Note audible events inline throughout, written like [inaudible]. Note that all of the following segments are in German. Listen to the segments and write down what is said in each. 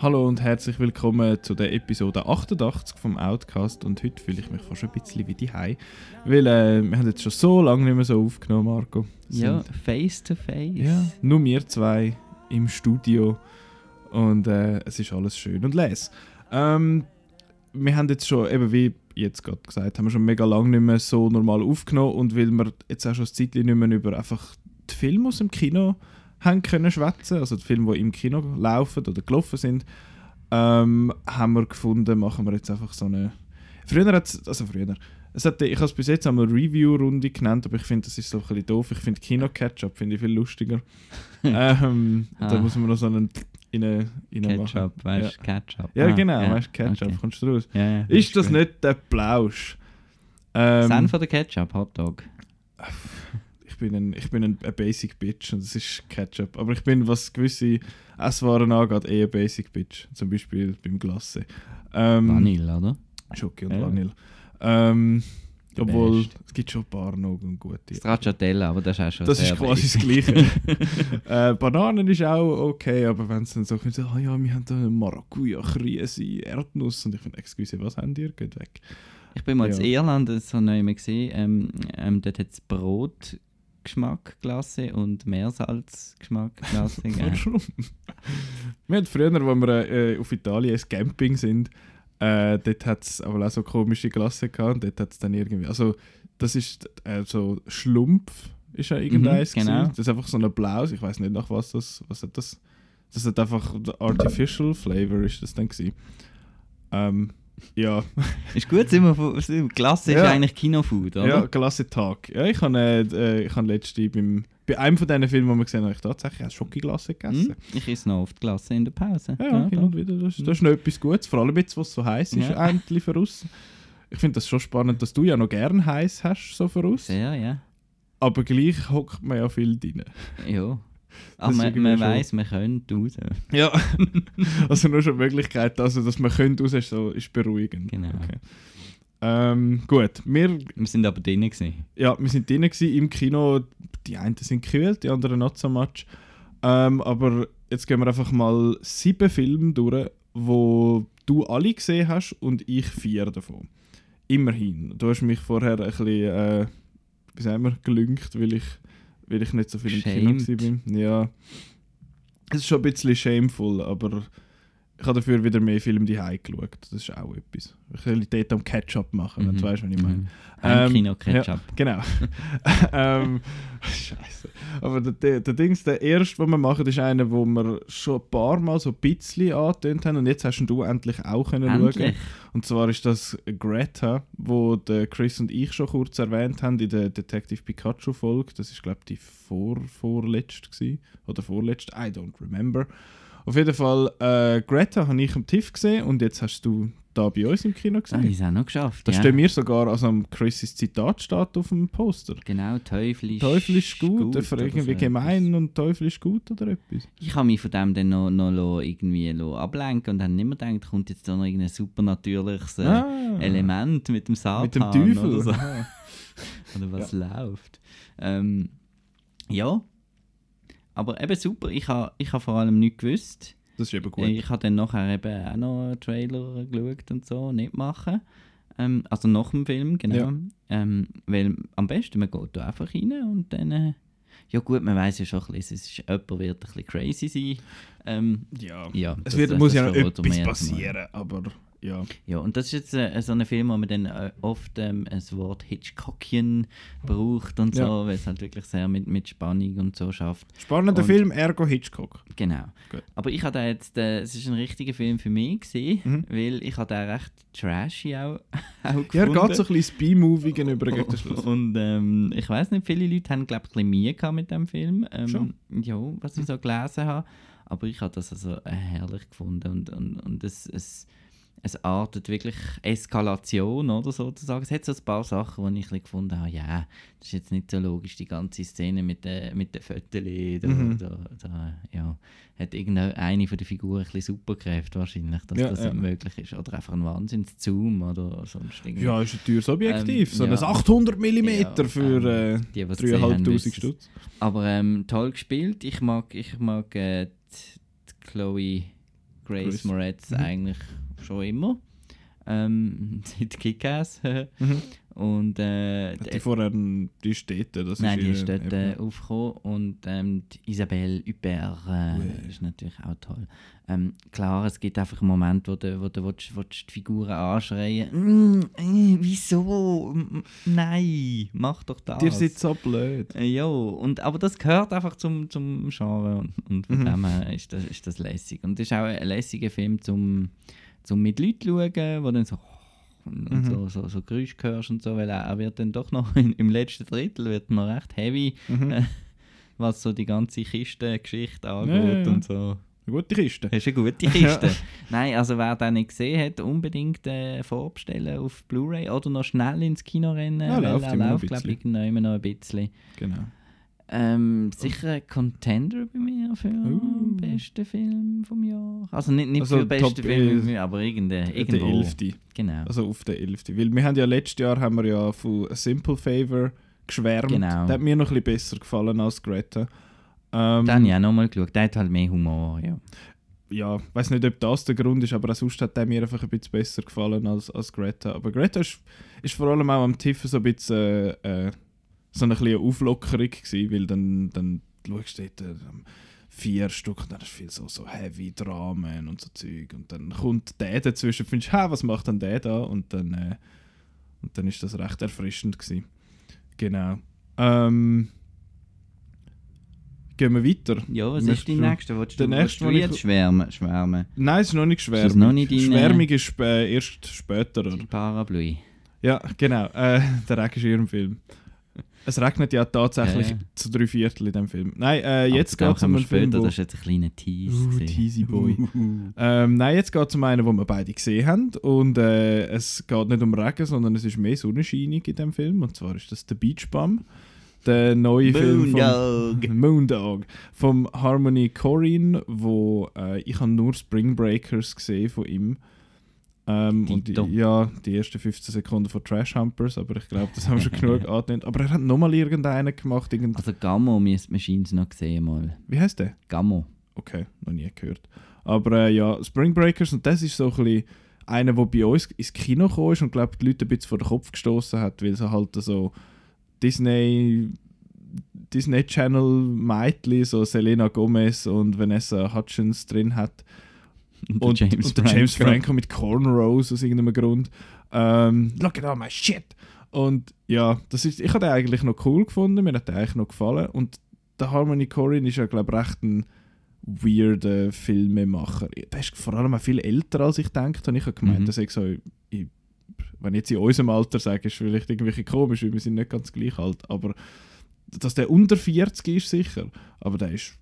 Hallo und herzlich willkommen zu der Episode 88 vom Outcast und heute fühle ich mich fast ein bisschen wie die Hai, weil äh, wir haben jetzt schon so lange nicht mehr so aufgenommen, Marco. Ja, face to face. Ja, nur wir zwei im Studio und äh, es ist alles schön und les. Ähm, wir haben jetzt schon, eben wie jetzt gerade gesagt, haben wir schon mega lange nicht mehr so normal aufgenommen und weil wir jetzt auch schon ein Zeitchen nicht mehr über einfach die Filme aus dem Kino haben können schwätzen, also die Filme, die im Kino laufen oder gelaufen sind, ähm, haben wir gefunden, machen wir jetzt einfach so eine... Früher hat es, also früher, es hat, ich habe es bis jetzt einmal Review-Runde genannt, aber ich finde, das ist so ein bisschen doof. Ich finde Kino-Ketchup finde ich viel lustiger. [laughs] ähm, Ah. Da muss man noch so einen in eine, in eine Ketchup, machen. weißt du, ja. Ketchup. Ja, Ah, genau, ja, weißt du, Ketchup, okay. kommst du raus. Ja, ja, Ist das gut. nicht der Plausch? Ähm, Senf oder Ketchup, Hotdog? Ich bin ein, ich bin ein, ein Basic Bitch und das ist Ketchup. Aber ich bin, was gewisse Esswaren angeht, eher Basic Bitch. Zum Beispiel beim Glasse. Ähm, Vanille, oder? Schoki und Ja. Vanille. Ähm, obwohl, Beste. es gibt schon ein paar noch und gute. Stracciatella, aber das ist auch schon Das ist quasi das Gleiche. [laughs] äh, Bananen ist auch okay, aber wenn es dann so kommt, so, ah ja, wir haben da Maracuja, Krise, Erdnuss und ich finde, excuse, was haben die? Geht weg. Ich bin mal Ja. in Irland so neu gesehen. Ähm, ähm, dort hat es Brotgeschmack gelassen und Meersalzgeschmack [laughs] gelassen. gell? Warum? wir hatten früher, als wir äh, auf Italien ins Camping sind, äh, dort hat es aber auch so komische Klassen gehabt und dort hat es dann irgendwie, also das ist äh, so Schlumpf ist ja irgendeins Mhm, genau. gewesen. Das ist einfach so ein Blaues, ich weiß nicht nach was das, was hat das, das hat einfach Artificial Flavor ist das dann gewesen. Ähm, ja, ist gut, sind wir Klasse ist Ja. eigentlich Kinofood, oder? ja, klasse Tag. Ja, ich habe äh, äh, ich habe letzte beim, bei einem von diesen Filmen, die wir gesehen haben, habe ich tatsächlich auch Schokoglasse gegessen. Hm? Ich esse noch oft Klasse in der Pause. Ja, hin und wieder. Das, das ist noch etwas Gutes. Vor allem jetzt, wo es so heiß ist, Ja. endlich voraus. Ich finde das schon spannend, dass du ja noch gern heiß hast, so voraus. Sehr, ja. Aber gleich hockt man ja viel drin. Ja. Aber ist man, man weiss, man könnte raus. Ja. [laughs] also nur schon die Möglichkeit, also, dass man könnte raus, ist, so, ist beruhigend. Genau. Okay. Ähm, gut, wir, Wir sind aber drinnen gewesen. ja, wir sind drin gewesen, im Kino. Die einen sind gekühlt, die anderen not so much. Ähm, aber jetzt gehen wir einfach mal sieben Filme durch, wo du alle gesehen hast und ich vier davon. Immerhin. Du hast mich vorher ein bisschen, äh, wie sagen wir, gelüngt, weil ich, weil ich nicht so viel im Kino Shamed. war. Ja. Es ist schon ein bisschen shameful, aber ich habe dafür wieder mehr Filme die geschaut. Das ist auch etwas. Ich will dort am Ketchup machen, wenn du weißt, was ich meine. Mhm. Ähm, Ketchup. Genau. [laughs] ähm, Scheiße. Aber der, der, der Dings, der erste, den wir machen, ist einer, wo wir schon ein paar Mal so ein bisschen angetönt haben und jetzt hast du endlich auch können schauen. Endlich. Und zwar ist das Greta, wo der Chris und ich schon kurz erwähnt haben in der Detective Pikachu Folge. Das ist glaube ich die vor vorletzte gewesen. oder vorletzte. I don't remember. Auf jeden Fall äh, Greta habe ich am TIFF gesehen und jetzt hast du da bei uns im Kino Ah, gesehen. die haben es auch noch geschafft. Da ja. stehen wir sogar, also am Chris' Zitat steht auf dem Poster. Genau, Teufel ist, Teufel ist gut, gut oder irgendwie so gemein und Teufel ist gut oder etwas. Ich habe mich von dem dann noch, noch irgendwie ablenken und habe nicht mehr gedacht, kommt jetzt da noch irgendein supernatürliches äh, Ah. Element mit dem Satan Mit dem Teufel. oder so. [laughs] Oder was läuft. Ähm, ja, aber eben super. Ich habe ich ha vor allem nichts gewusst. Das ist eben gut. Ich habe dann nachher eben auch noch einen Trailer geschaut und so, nicht machen. Ähm, also nach dem Film, genau. Ja. Ähm, weil am besten, man geht da einfach rein und dann... Äh, ja gut, man weiß ja schon ein bisschen, es ist, jemand wird ein bisschen crazy sein. Ähm, ja. ja, Es wird, muss ja noch etwas passieren, aber ja. Ja, und das ist jetzt äh, so ein Film, wo man dann äh, oft ähm, das Wort Hitchcockian braucht und so, Ja. weil es halt wirklich sehr mit, mit Spannung und so schafft. Spannender Und- Film, Ergo Hitchcock. Genau. Gut. Aber ich habe jetzt, äh, es ist ein richtiger Film für mich gewesen, Mhm. weil ich den recht trashy auch, [laughs] auch gefunden. Ja, er geht so ein bisschen B-Movie gegenüber gegen den Schluss. Und ähm, ich weiß nicht, viele Leute haben glaube ich ein bisschen Mühe gehabt mit dem Film. Ähm, Schon? Ja, was ich so gelesen habe. Aber ich habe das also äh, herrlich gefunden und, und, und es, es es artet wirklich Eskalation oder sozusagen. Es hat so ein paar Sachen, wo ich ein gefunden habe, ja, das ist jetzt nicht so logisch, die ganze Szene mit den mit den Fotos, da, Mhm. da, da, ja, hat irgendeine von den Figuren ein bisschen Superkräfte wahrscheinlich, dass Ja, das ja. möglich ist. Oder einfach ein Wahnsinns-Zoom oder sonst irgendwie. Ja, ist ein teures Objektiv. Ähm, so ein ja. 800 mm Ja, für äh, ähm, die, die haben, 3'500 wissen's. Stutz. Aber ähm, toll gespielt. Ich mag, ich mag äh, die, die Chloe Grace, Grace. Moretz Mhm. eigentlich schon immer. Ähm, [laughs] seit Kick-Ass. Mhm. Und äh, die- die vorher, die da, das Nein, die ist dort eben- äh, aufgekommen und ähm, die Isabelle Huppert äh, ist natürlich auch toll. Ähm, klar, es gibt einfach einen Moment, wo du, wo du willst, willst die Figuren anschreien mm, äh, Wieso? M- Nein, mach doch das. Dir sind so blöd. Äh, Ja, und, aber das gehört einfach zum, zum Genre und, und von Mhm. dem her ist das, ist das lässig. Und es ist auch ein lässiger Film zum, zum mit Leuten schauen, wo dann so und, Mhm. so, so, so Geräusche hörst und so, weil er, er wird dann doch noch in, im letzten Drittel wird noch recht heavy, Mhm. Äh, was so die ganze Kistengeschichte angeht Ja, ja, ja. und so. Eine gute Kiste. Das ist eine gute Kiste. [laughs] Nein, also wer den nicht gesehen hat, unbedingt äh, vorbestellen auf Blu-ray oder noch schnell ins Kino rennen, Ja, weil läuft er noch läuft, glaube ich, irgendwann immer noch ein bisschen. Genau. Ähm, sicher ein Contender bei mir für Uh. den besten Film vom Jahr. Also nicht, nicht Also für den besten Film, Jahr, aber irgendein, Der irgendwo. 11. Genau. Also auf der 11. Weil wir haben ja letztes Jahr haben wir ja von A Simple Favor geschwärmt. Genau. Der hat mir noch ein bisschen besser gefallen als Greta. Ähm, ich auch nochmal geschaut. Der hat halt mehr Humor, ja. ja, ich weiß nicht, ob das der Grund ist, aber sonst hat der mir einfach ein bisschen besser gefallen als, als Greta. Aber Greta ist, ist vor allem auch am Tiff so ein bisschen äh, äh, so eine kleine Auflockerung gewesen, weil dann, dann schaust du dort äh, vier Stück und dann ist viel so, so heavy Dramen und so Zeug und dann kommt der dazwischen und findest, was macht denn der da? Und dann, äh, und dann ist das recht erfrischend gewesen. Genau. Ähm, gehen wir weiter. Ja, was Möchtest ist die du- nächste? Willst der du, nächste, willst du den ich- jetzt schwärmen? schwärmen? Nein, es ist noch nicht Ist schwärmig. das noch nicht deine- Schwärmig ist äh, erst später. Oder? Die Parapluie. Ja, genau. Äh, [laughs] der Film. Es regnet ja tatsächlich Ja, ja. zu drei Viertel in dem Film. Nein, äh, jetzt geht es um einen Film, später, wo... das ist jetzt ein kleiner Tease. Uh, teasy boy. [laughs] ähm, nein, jetzt geht es um einen, den wir beide gesehen haben. Und äh, es geht nicht um Regen, sondern es ist mehr Sonnenscheinig in dem Film. Und zwar ist das «The Beach Bum». Der neue Film von Moondog. [laughs] Moondog vom Harmony Korine, wo äh, ich habe nur Spring Breakers gesehen von ihm. Ähm, und ja, die ersten 15 Sekunden von Trash Humpers, aber ich glaube, das haben wir [laughs] schon genug angenommen. Aber er hat nochmal irgendeinen gemacht. Irgend Also Gammo müsste man scheint's noch gesehen mal. Wie heißt der? Gammo. Okay, noch nie gehört. Aber äh, ja, Spring Breakers, und das ist so ein bisschen einer, der bei uns ins Kino gekommen ist und glaube die Leute ein bisschen vor den Kopf gestoßen hat, weil sie halt so Disney Disney Channel Mädchen, so Selena Gomez und Vanessa Hutchins drin hat. Und, [laughs] Und, der James, und der James Franco. Franco mit Cornrows aus irgendeinem Grund. Ähm, Look at all my shit! Und ja, das ist, ich habe den eigentlich noch cool gefunden, mir hat der eigentlich noch gefallen. Und der Harmony Korine ist ja, glaube ich, recht ein weirder Filmemacher. Der ist vor allem auch viel älter, als ich denke. Und ich habe gemeint, Mhm. dass ich so, ich, wenn ich jetzt in unserem Alter sage, ist vielleicht irgendwie komisch, weil wir sind nicht ganz gleich alt. Aber dass der unter 40 ist, sicher. Aber der ist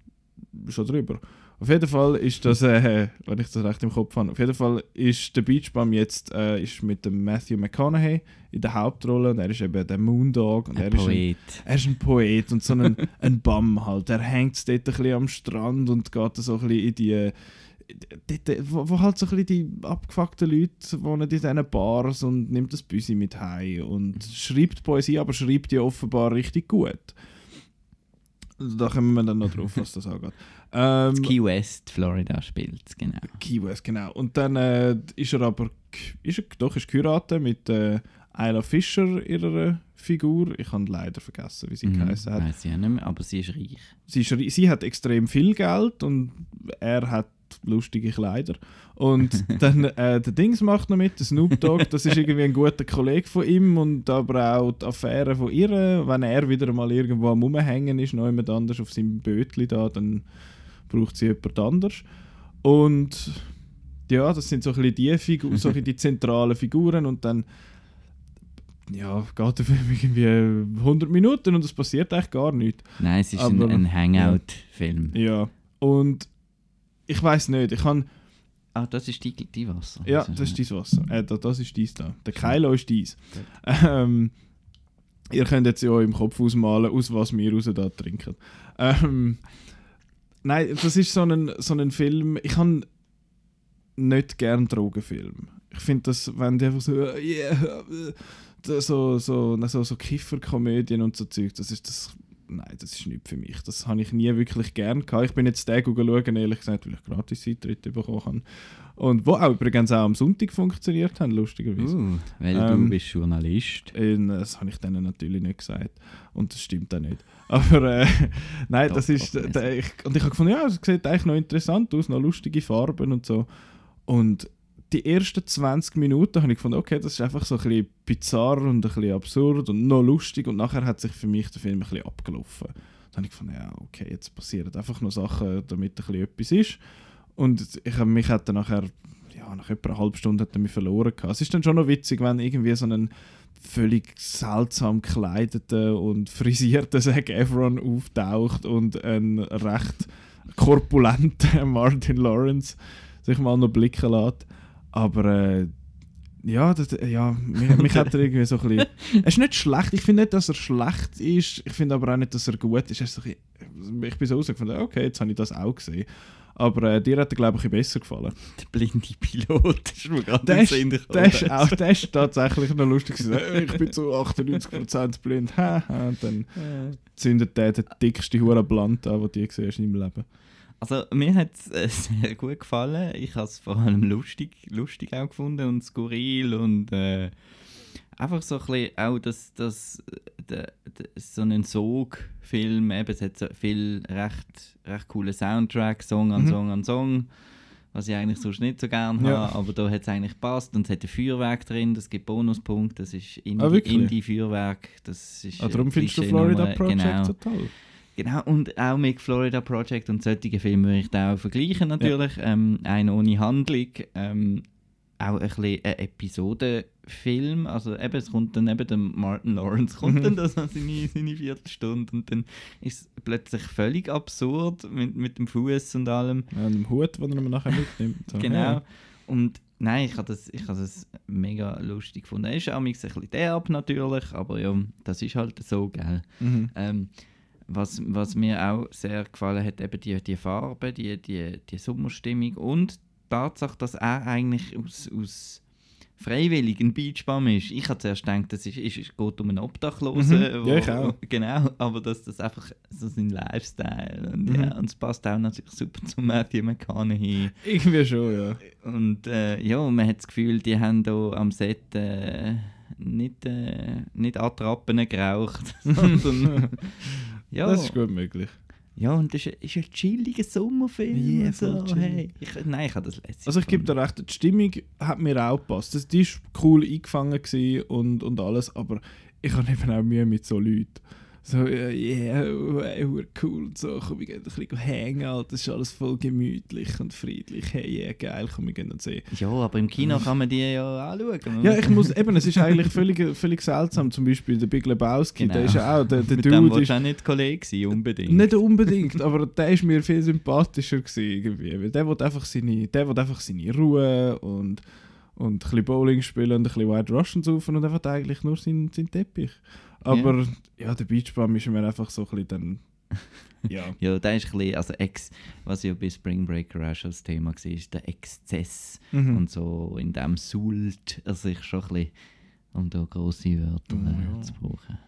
schon drüber. Auf jeden Fall ist das, äh, wenn ich das recht im Kopf habe, auf jeden Fall ist der Beach Bum jetzt äh, ist mit dem Matthew McConaughey in der Hauptrolle und er ist eben der Moondog und er Ein ist ein, Poet. er ist ein Poet und so ein, [laughs] ein Bum halt. Er hängt dort ein bisschen am Strand und geht so ein bisschen in die. Dort, wo, wo halt so ein bisschen die abgefuckten Leute wohnen in diesen Bars und nimmt das Büsi mit heim und schreibt Poesie, aber schreibt die offenbar richtig gut. Da kommen wir dann noch drauf, was das angeht. Ähm, Key West, Florida spielt genau. Key West, genau. Und dann äh, ist er aber, ist er, doch, ist geheiratet mit äh, Isla Fischer, ihrer Figur. Ich habe leider vergessen, wie sie Mhm, geheißen hat. Weiss ich auch nicht mehr, aber sie ist reich. Sie, ist, sie hat extrem viel Geld und er hat lustige Kleider. Und [laughs] dann äh, der Dings macht noch mit, der Snoop Dogg, das ist irgendwie ein guter Kollege von ihm und aber auch die Affäre von ihr. Wenn er wieder mal irgendwo am Rumhängen ist, noch jemand anders auf seinem Bötli da, dann braucht sie jemand anders. Und ja, das sind so ein bisschen die, Figu [laughs] so ein die zentralen Figuren und dann ja, geht der Film irgendwie 100 Minuten und es passiert eigentlich gar nichts. Nein, es ist ein, Aber- ein Hangout-Film. Ja, und ich weiß nicht, ich habe Ah, das ist die, die Wasser. Ja, das ist dein Wasser. Äh, da- das ist dies da. Der Kylo ist dies. Ähm, ihr könnt jetzt ja im Kopf ausmalen, aus was wir raus da trinken. Ähm, nein, das ist so ein, so ein Film. Ich habe nicht gern Drogenfilme. Ich finde das, wenn die einfach so, äh, yeah, äh, so, so, so, so Kifferkomödien und so Zeug, das ist das. Nein, das ist nicht für mich. Das habe ich nie wirklich gern gehabt. Ich bin jetzt den schauen, ehrlich gesagt, weil ich gratis Eintritt bekommen habe. Und wo auch übrigens auch am Sonntag funktioniert haben, lustigerweise. Uh, weil Ähm, du bist Journalist. Äh, Das habe ich denen natürlich nicht gesagt. Und das stimmt auch nicht. [laughs] Aber äh, nein, Doch, das ist. Der, ich, und ich habe gefunden, ja, es sieht eigentlich noch interessant aus, noch lustige Farben und so. Und die ersten 20 Minuten habe ich gefunden, okay, das ist einfach so ein bisschen bizarr und ein bisschen absurd und noch lustig. Und nachher hat sich für mich der Film ein bisschen abgelaufen. Dann habe ich gefunden, ja, okay, jetzt passieren einfach noch Sachen, damit ein bisschen etwas ist. Und ich mich hat dann nachher, ja, nach etwa einer halben Stunde hat er mich verloren gehabt. Es ist dann schon noch witzig, wenn irgendwie so einen völlig seltsam gekleideten und frisierten [laughs] Zac Efron auftaucht und ein recht korpulenter [laughs] Martin Lawrence sich mal noch blicken lässt. Aber äh, ja, das, ja mich, mich hat er irgendwie so ein bisschen... Er ist nicht schlecht, ich finde nicht, dass er schlecht ist, ich finde aber auch nicht, dass er gut ist. Er ist so bisschen, ich bin so rausgefunden, okay, jetzt habe ich das auch gesehen. Aber äh, dir hat er, glaube ich, besser gefallen. Der blinde Pilot ist mir gerade Der in den der, ist auch, der ist tatsächlich noch lustig. [laughs] Ich bin zu 98% blind. Und dann zündet der den dicksten Hurenblant an, den du je gesehen hast in deinem Leben. Also mir hat es äh, [laughs] sehr gut gefallen. Ich habe es vor allem lustig, lustig auch gefunden und skurril und äh, einfach so ein bisschen auch das, das, der, der, so einen Sog-Film, eben, es hat so viel recht, recht coole Soundtrack, Song an Mhm. Song an Song, was ich eigentlich sonst nicht so gerne Ja. habe, aber da hat es eigentlich gepasst und es hat ein Feuerwerk drin, das gibt Bonuspunkte, das ist Ah? Indie- Indie-Feuerwerk, das ist Ah, darum äh, findest du Florida Project genau. so toll. Genau, und auch mit Florida Project und solchen Filmen würde ich da auch vergleichen natürlich. Ähm, ein ohne Handlung, ähm, auch ein bisschen ein Episodenfilm, also eben, es kommt dann eben der Martin Lawrence, [laughs] kommt dann das an seine, seine Viertelstunde und dann ist es plötzlich völlig absurd mit, mit dem Fuß und allem. Ja, und dem Hut, den er mir nachher mitnimmt. So, Genau. ja. Und nein, ich habe das, ich habe das mega lustig gefunden. Er ist auch ein bisschen derb natürlich, aber ja, das ist halt so, gell. Mhm. Ähm, was, was mir auch sehr gefallen hat, eben die, die Farbe, die, die, die Sommerstimmung und die Tatsache, dass er eigentlich aus, aus freiwillig ein Beachbum ist. Ich habe zuerst gedacht, es ist, ist, es geht um einen Obdachlosen. Mhm. Ja, ich auch. [laughs] Genau, aber dass das einfach so sein Lifestyle und, Mhm. ja, und es passt auch natürlich super zu Matthew McConaughey. Irgendwie schon, ja. Und äh, ja, man hat das Gefühl, die haben hier am Set äh, nicht, äh, nicht Attrappen geraucht, [laughs] sondern [laughs] ja, Das ist gut möglich. ja, und das ist, ist ein chilliger Sommerfilm. Und so. hey, ich, nein, ich habe das letzte. Also ich gebe dir recht, die Stimmung hat mir auch gepasst. Das, die war cool eingefangen und, und alles, aber ich habe eben auch Mühe mit so Leuten. So, yeah, äh, cool und so, komm, wir gehen ein bisschen hängen, Alter. das ist alles voll gemütlich und friedlich. Hey, yeah, geil, komm, wir gehen und sehen. Ja, aber im Kino kann man die ja anschauen. Ja, ich muss, eben, es ist eigentlich völlig, völlig seltsam, zum Beispiel der Big Lebowski, der Genau. ist ja auch, der, der Mit dem Dude willst ist, auch nicht Kollege sein, unbedingt. Nicht unbedingt, aber der ist mir viel sympathischer gewesen, irgendwie. Weil der will einfach seine, der will einfach seine Ruhe und, und ein bisschen Bowling spielen und ein bisschen White Russian saufen und will eigentlich nur seinen, seinen Teppich. Aber ja, der Beachbum ist mir einfach so ein bisschen dann... [laughs] Ja. Ja, der ist ein bisschen, also Ex, was ja bei Spring Breaker auch schon das Thema war, ist der Exzess. Mhm. Und so in dem Sult er sich schon ein bisschen, um da grosse Wörter Oh, ja. zu brauchen.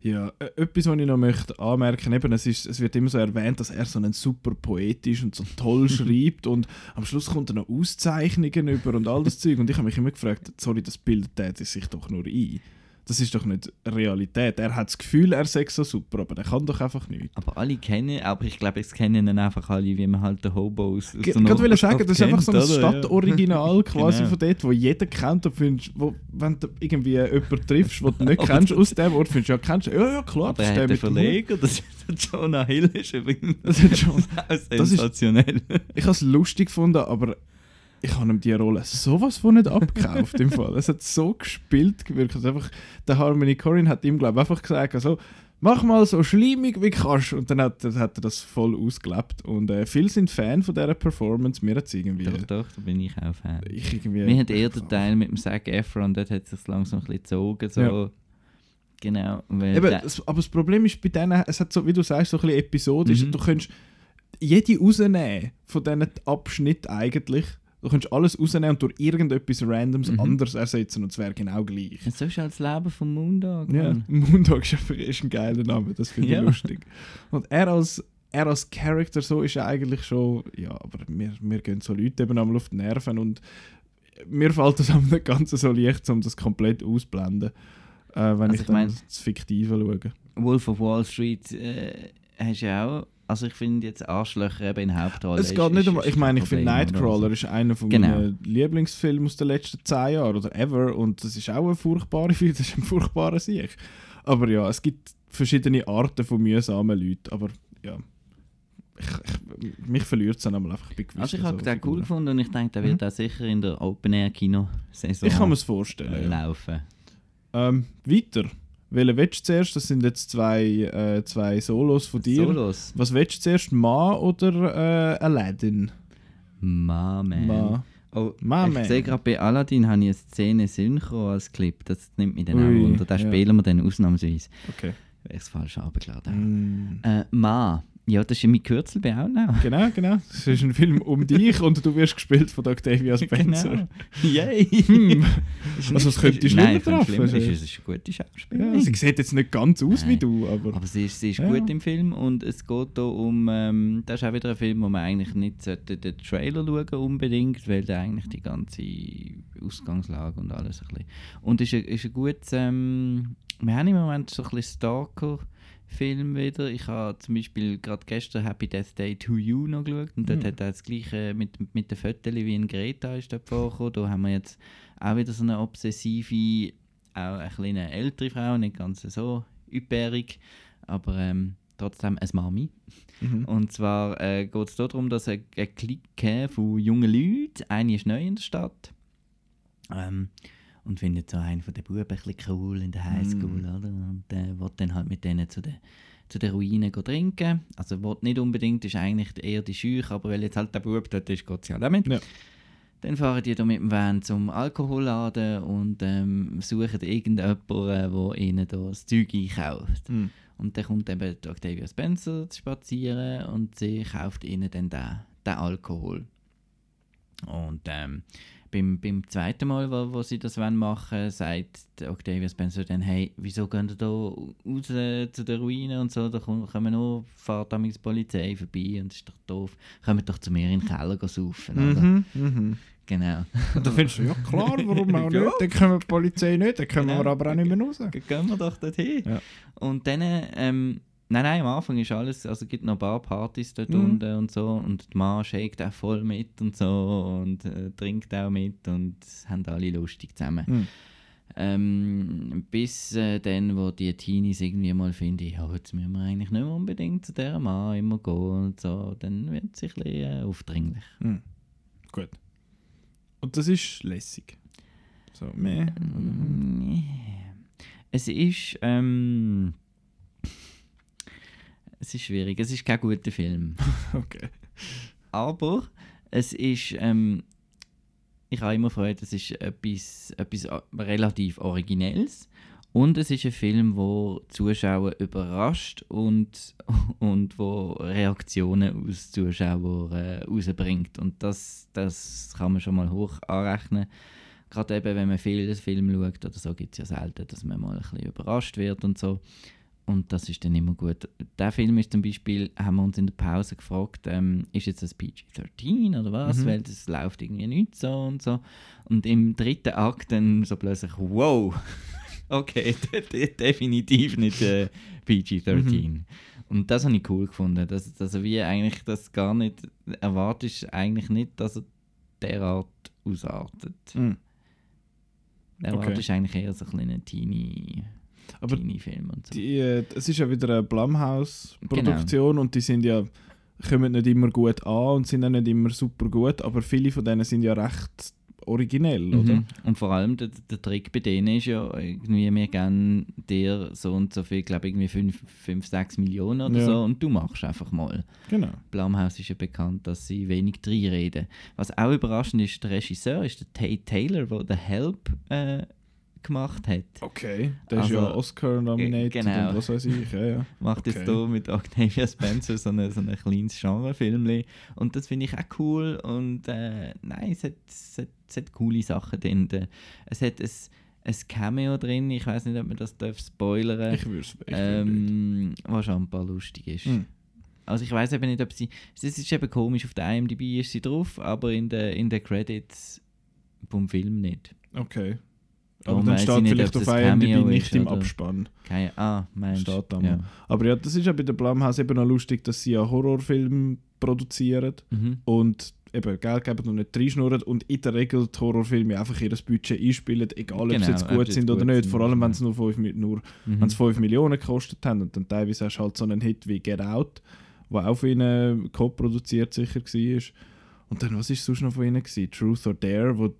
Ja, äh, etwas, was ich noch möchte anmerken eben, es, ist, es wird immer so erwähnt, dass er so einen super Poet ist und so toll [laughs] schreibt und am Schluss kommt er noch Auszeichnungen über und all das Zeug und ich habe mich immer gefragt, sorry, das bildet er sich doch nur ein. Das ist doch nicht Realität. Er hat das Gefühl, er sei so super, aber er kann doch einfach nicht. Aber alle kennen, aber ich glaube, es kennen ihn einfach alle, wie man halt den Hobos aus Ich der wollte Nachbarschaft sagen, das ist einfach so ein. Stadtoriginal [laughs] quasi Genau. von dort, wo jeder kennt und findest, wo, wenn du irgendwie jemanden triffst, den du nicht [laughs] kennst aus dem Ort, findest du, ja, kennst du, ja, ja, klar, Aber das ist der mit. Verleger, das ist [laughs] der Jonah Hill, ist übrigens Das ist schon- ist- sensationell. Ich habe es lustig gefunden, aber ich habe ihm die Rolle sowas von nicht abgekauft im Fall. Es hat so gespielt gewirkt. Also einfach, der Harmony Corinne hat ihm, glaube ich, einfach gesagt, also, mach mal so schleimig wie kannst. Und dann hat, hat er das voll ausgelebt. Und äh, viele sind Fan von dieser Performance. Mir hat irgendwie... Doch, doch, da bin ich auch Fan. Ich irgendwie Mir hat eher der Teil mit dem Zac Efron, dort hat es sich langsam ein bisschen gezogen. So. Ja. Genau. Weil Eben, das, aber das Problem ist bei denen, es hat so, wie du sagst, so ein bisschen episodisch. Mhm. Du könntest jede rausnehmen von diesen Abschnitten eigentlich. Du könntest alles rausnehmen und durch irgendetwas Randoms Mhm. anderes ersetzen und es wäre genau gleich. so ist halt das Leben vom Moondog. Ja, Mann. Moondog ist einfach ist ein geiler Name, das finde ich Ja. lustig. Und er als, er als Charakter so ist eigentlich schon, ja, aber wir, wir gehen so Leute eben einmal auf die Nerven und mir fällt das [laughs] am Ganzen so leicht, um das komplett ausblenden, äh, wenn Also ich, ich dann mein- das Fiktive schaue. Wolf of Wall Street äh, hast du ja auch. Also ich finde jetzt Arschlöcher eben in Hauptrolle. Es ist- geht nicht ist- um, ist ich meine, ich finde? Nightcrawler ist einer von Genau. meinen Lieblingsfilmen aus den letzten zehn Jahren oder ever und das ist auch eine furchtbare Film, [laughs] das ist ein furchtbarer Sieg. Aber ja, es gibt verschiedene Arten von mühsamen Leuten, aber ja, ich, ich, mich verliert es dann einmal einfach bei gewissen Also ich habe so den cool Figuren. gefunden und ich denke, der wird Mhm. auch sicher in der Open-Air-Kino-Saison Ich kann mir es vorstellen. Ja. laufen. Ähm, weiter. Welchen willst du zuerst? Das sind jetzt zwei, äh, zwei Solos von dir. Solos. Was willst du zuerst, Ma oder äh, Aladdin? Ma, man. Ma. Oh, Ma, ich sehe gerade bei Aladdin habe ich eine Szene synchro als Clip. Das nimmt mich dann Ui, auch unter. Den ja. spielen wir dann ausnahmsweise. Okay. Ich es falsch abgeladen habe. Mm. Äh, Ma. Ja, das ist in mein Kürzel bei auch noch. Genau, genau. Das ist ein Film um dich und du wirst gespielt von Octavia [laughs] Spencer. Genau. Yay! Hm. [laughs] Also, es könnte ist- schlimmer treffen, also. Ist, es ist eine gute Schauspielerin. Ja, sie sieht jetzt nicht ganz aus wie Nein. du, aber. Aber sie ist, sie ist Ja. gut im Film und es geht hier um. Ähm, das ist auch wieder ein Film, wo man eigentlich nicht sollte den Trailer schauen unbedingt, weil der eigentlich die ganze Ausgangslage und alles ein bisschen. Und ist ein, ist ein gutes. Ähm, wir haben im Moment so ein bisschen Stalker-Film wieder. Ich habe zum Beispiel gerade gestern Happy Death Day to You noch geschaut und dort Mhm. hat er das gleiche mit, mit den Fotos wie in Greta ist dort vorgekommen. Da haben wir jetzt auch wieder so eine obsessive, auch eine kleine ältere Frau, nicht ganz so üpperig, aber ähm, trotzdem eine Mami. Mhm. Und zwar äh, geht es darum, dass eine, eine Clique von jungen Leuten, eine ist neu in der Stadt ähm, und findet so einen von den Buben ein bisschen cool in der Highschool, Mm. oder? Und äh, will dann halt mit denen zu den zu den Ruinen trinken. Also will nicht unbedingt, ist eigentlich eher die Scheuch, aber weil jetzt halt der Bub dort ist, geht sie halt auch mit. Ja. Dann fahren die da mit dem Van zum Alkoholladen und ähm, suchen irgendjemanden, der ihnen da das Zeug einkauft. Mhm. Und dann kommt eben Octavia Spencer zu spazieren und sie kauft ihnen dann den, den Alkohol. Und ähm, beim, beim zweiten Mal, wo, wo sie das wollen machen sagt Octavia Spencer dann, hey, wieso gehen ihr da raus äh, zu den Ruinen und so, da kommen, kommen nur, fahrt die Polizei vorbei und das ist doch doof, kommt doch zu mir in den Keller saufen? Mhm. Mhm. Genau. Und da findest du, ja klar, warum auch [laughs] nicht? Dann können wir die Polizei nicht, dann können Genau. wir aber auch nicht mehr raus. Ge- Gehen wir doch dorthin. Ja. Und dann, ähm, nein, nein, am Anfang ist alles, also es gibt noch ein paar Partys dort Mhm. unten und so und die Mann shakt auch voll mit und so und äh, trinkt auch mit und haben alle lustig zusammen. Mhm. Ähm, bis äh, dann, wo die Teenies irgendwie mal finden, ja, jetzt müssen wir eigentlich nicht mehr unbedingt zu dieser Mann immer gehen und so, dann wird es ein bisschen äh, aufdringlich. Mhm. Gut. Und das ist lässig. So, meh. Mm, Es ist. Ähm, es ist schwierig. Es ist kein guter Film. [laughs] Okay. Aber es ist. Ähm, ich habe immer Freude, es ist etwas, etwas relativ Originelles. Und es ist ein Film, wo Zuschauer überrascht und, [laughs] und wo Reaktionen aus Zuschauern äh, rausbringt. Und das, das kann man schon mal hoch anrechnen. Gerade eben, wenn man viele Filme schaut oder so, gibt es ja selten, dass man mal ein bisschen überrascht wird und so. Und das ist dann immer gut. Der Film ist zum Beispiel, haben wir uns in der Pause gefragt, ähm, ist jetzt das PG-13 oder was? Mhm. Weil das läuft irgendwie nicht so und so. Und im dritten Akt dann so plötzlich, wow, [laughs] okay, [laughs] de de definitiv nicht äh, PG-13. Mhm. Und das habe ich cool gefunden, dass, dass er wie eigentlich das gar nicht, erwartest eigentlich nicht, dass er derart ausartet. Mhm. Erwartest eigentlich eher so ein kleiner Teenie, Aber Teenie-Film und so. die, äh, es ist ja wieder eine Blumhouse-Produktion und die sind ja kommen nicht immer gut an und sind auch nicht immer super gut, aber viele von denen sind ja recht originell, oder? Mhm. Und vor allem der, der Trick bei denen ist ja irgendwie, wir geben dir so und so viel, glaube irgendwie 5, 6 Millionen oder Ja. so und du machst einfach mal. Genau. Blumhouse ist ja bekannt, dass sie wenig reinreden. Was auch überraschend ist, der Regisseur ist der Tate Taylor, der The Help äh, gemacht hat. Okay. Der ist ja Also, Oscar-nominated äh, genau. und was weiß ich. Ja, ja. [laughs] Macht jetzt Okay. hier mit Octavia Spencer so ein so eine kleines Genrefilm. Und das finde ich auch cool. Und äh, nein, es hat, es, hat, es hat coole Sachen drin. Es hat ein, ein Cameo drin, ich weiß nicht, ob man das darf spoilern Ich würde es ähm, was schon ein paar lustig ist. Hm. Also ich weiß eben nicht, ob sie. Es ist eben komisch, auf der IMDb ist sie drauf, aber in den in der Credits vom Film nicht. Okay. Aber dann weiss ich steht vielleicht ob auf IMDb nicht im Abspann. Keine, ah, meinst Steht da ja. Aber ja, das ist ja bei der Blumhouse eben noch lustig, dass sie ja Horrorfilme produzieren Mhm. und eben Geld geben und nicht reinschnurren und in der Regel die Horrorfilme einfach ihr Budget einspielen, egal ob Genau, sie jetzt ob gut sind jetzt oder gut nicht. sind Vor allem, wenn nicht. sie nur 5 Mi- nur Mhm. wenn es 5 Millionen gekostet haben und dann teilweise hast du halt so einen Hit wie Get Out, der auch von ihnen co-produziert sicher war. Und dann, was war sonst noch von ihnen? Gewesen? Truth or Dare, wo,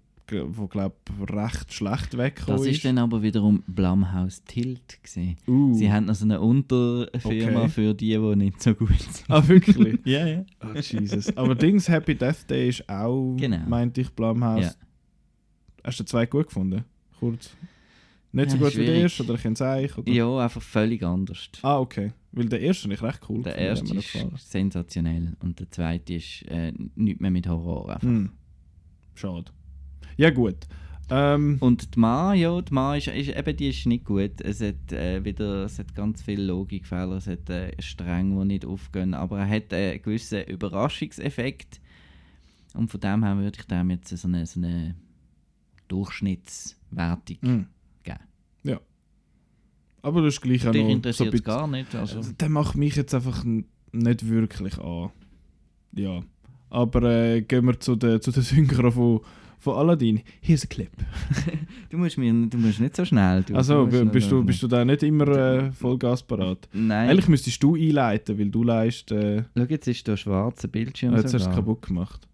wo glaube recht schlecht weggekommen Das ist dann aber wiederum Blumhouse Tilt gewesen. Uh. Sie haben noch so eine Unterfirma Okay. für die, die nicht so gut sind. Ah, wirklich? [laughs] Ja, ja. Oh, Jesus. Aber Dings Happy Death Day ist auch, Genau. meinte ich, Blumhouse. Ja. Hast du zwei gut gefunden? Kurz. Nicht so Ja, gut wie der schwierig. erste oder ich kenne es oder? Ja, einfach völlig anders. Ah, okay. Weil der erste ich recht cool Der gefunden, erste ist gefallen. sensationell und der zweite ist äh, nichts mehr mit Horror. Einfach. Hm. Schade. Ja, gut. Ähm, Und die Ma, ja, die Ma ist, ist, eben, die ist nicht gut. Es hat, äh, wieder, es hat ganz viele Logikfehler, es hat äh, Stränge, die nicht aufgehen, aber er hat äh, einen gewissen Überraschungseffekt. Und von dem her würde ich dem jetzt so eine, so eine Durchschnittswertung hm. geben. Ja. Aber das ist gleich auch Dich noch so interessiert es gar nicht. Also, Also, der macht mich jetzt einfach nicht wirklich an. Ja. Aber äh, gehen wir zu der, zu der Synchro von, von Aladdin. Here's a clip. [laughs] du, musst mir, du musst nicht so schnell. Du, Also, du bist, du, bist du da nicht immer äh, Vollgas parat? Nein. Eigentlich müsstest du einleiten, weil du leist. Äh, Schau, jetzt ist da ein schwarzer Bildschirm. jetzt hast du es sogar. kaputt gemacht.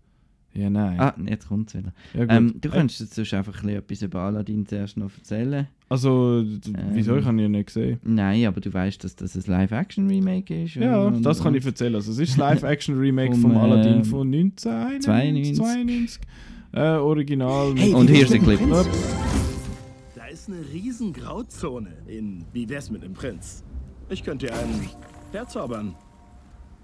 Ja, nein. Ah, jetzt kommt es wieder. ja. Ähm, du Äh, könntest jetzt sonst einfach ein etwas über Aladdin zuerst noch erzählen. Also, d- wieso? Ähm, Ich habe ihn ja nicht gesehen. Nein, aber du weißt, dass das ein Live-Action-Remake ist. Ja, und- das kann ich erzählen. Also, es ist das [laughs] Live-Action-Remake Vom, vom Aladdin ähm, von 1992. 92. Äh, Original. Hey, Und hier ist der Clip. Upp. Da ist eine riesen Grauzone in Wie wär's mit dem Prinz? Ich könnte dir einen herzaubern.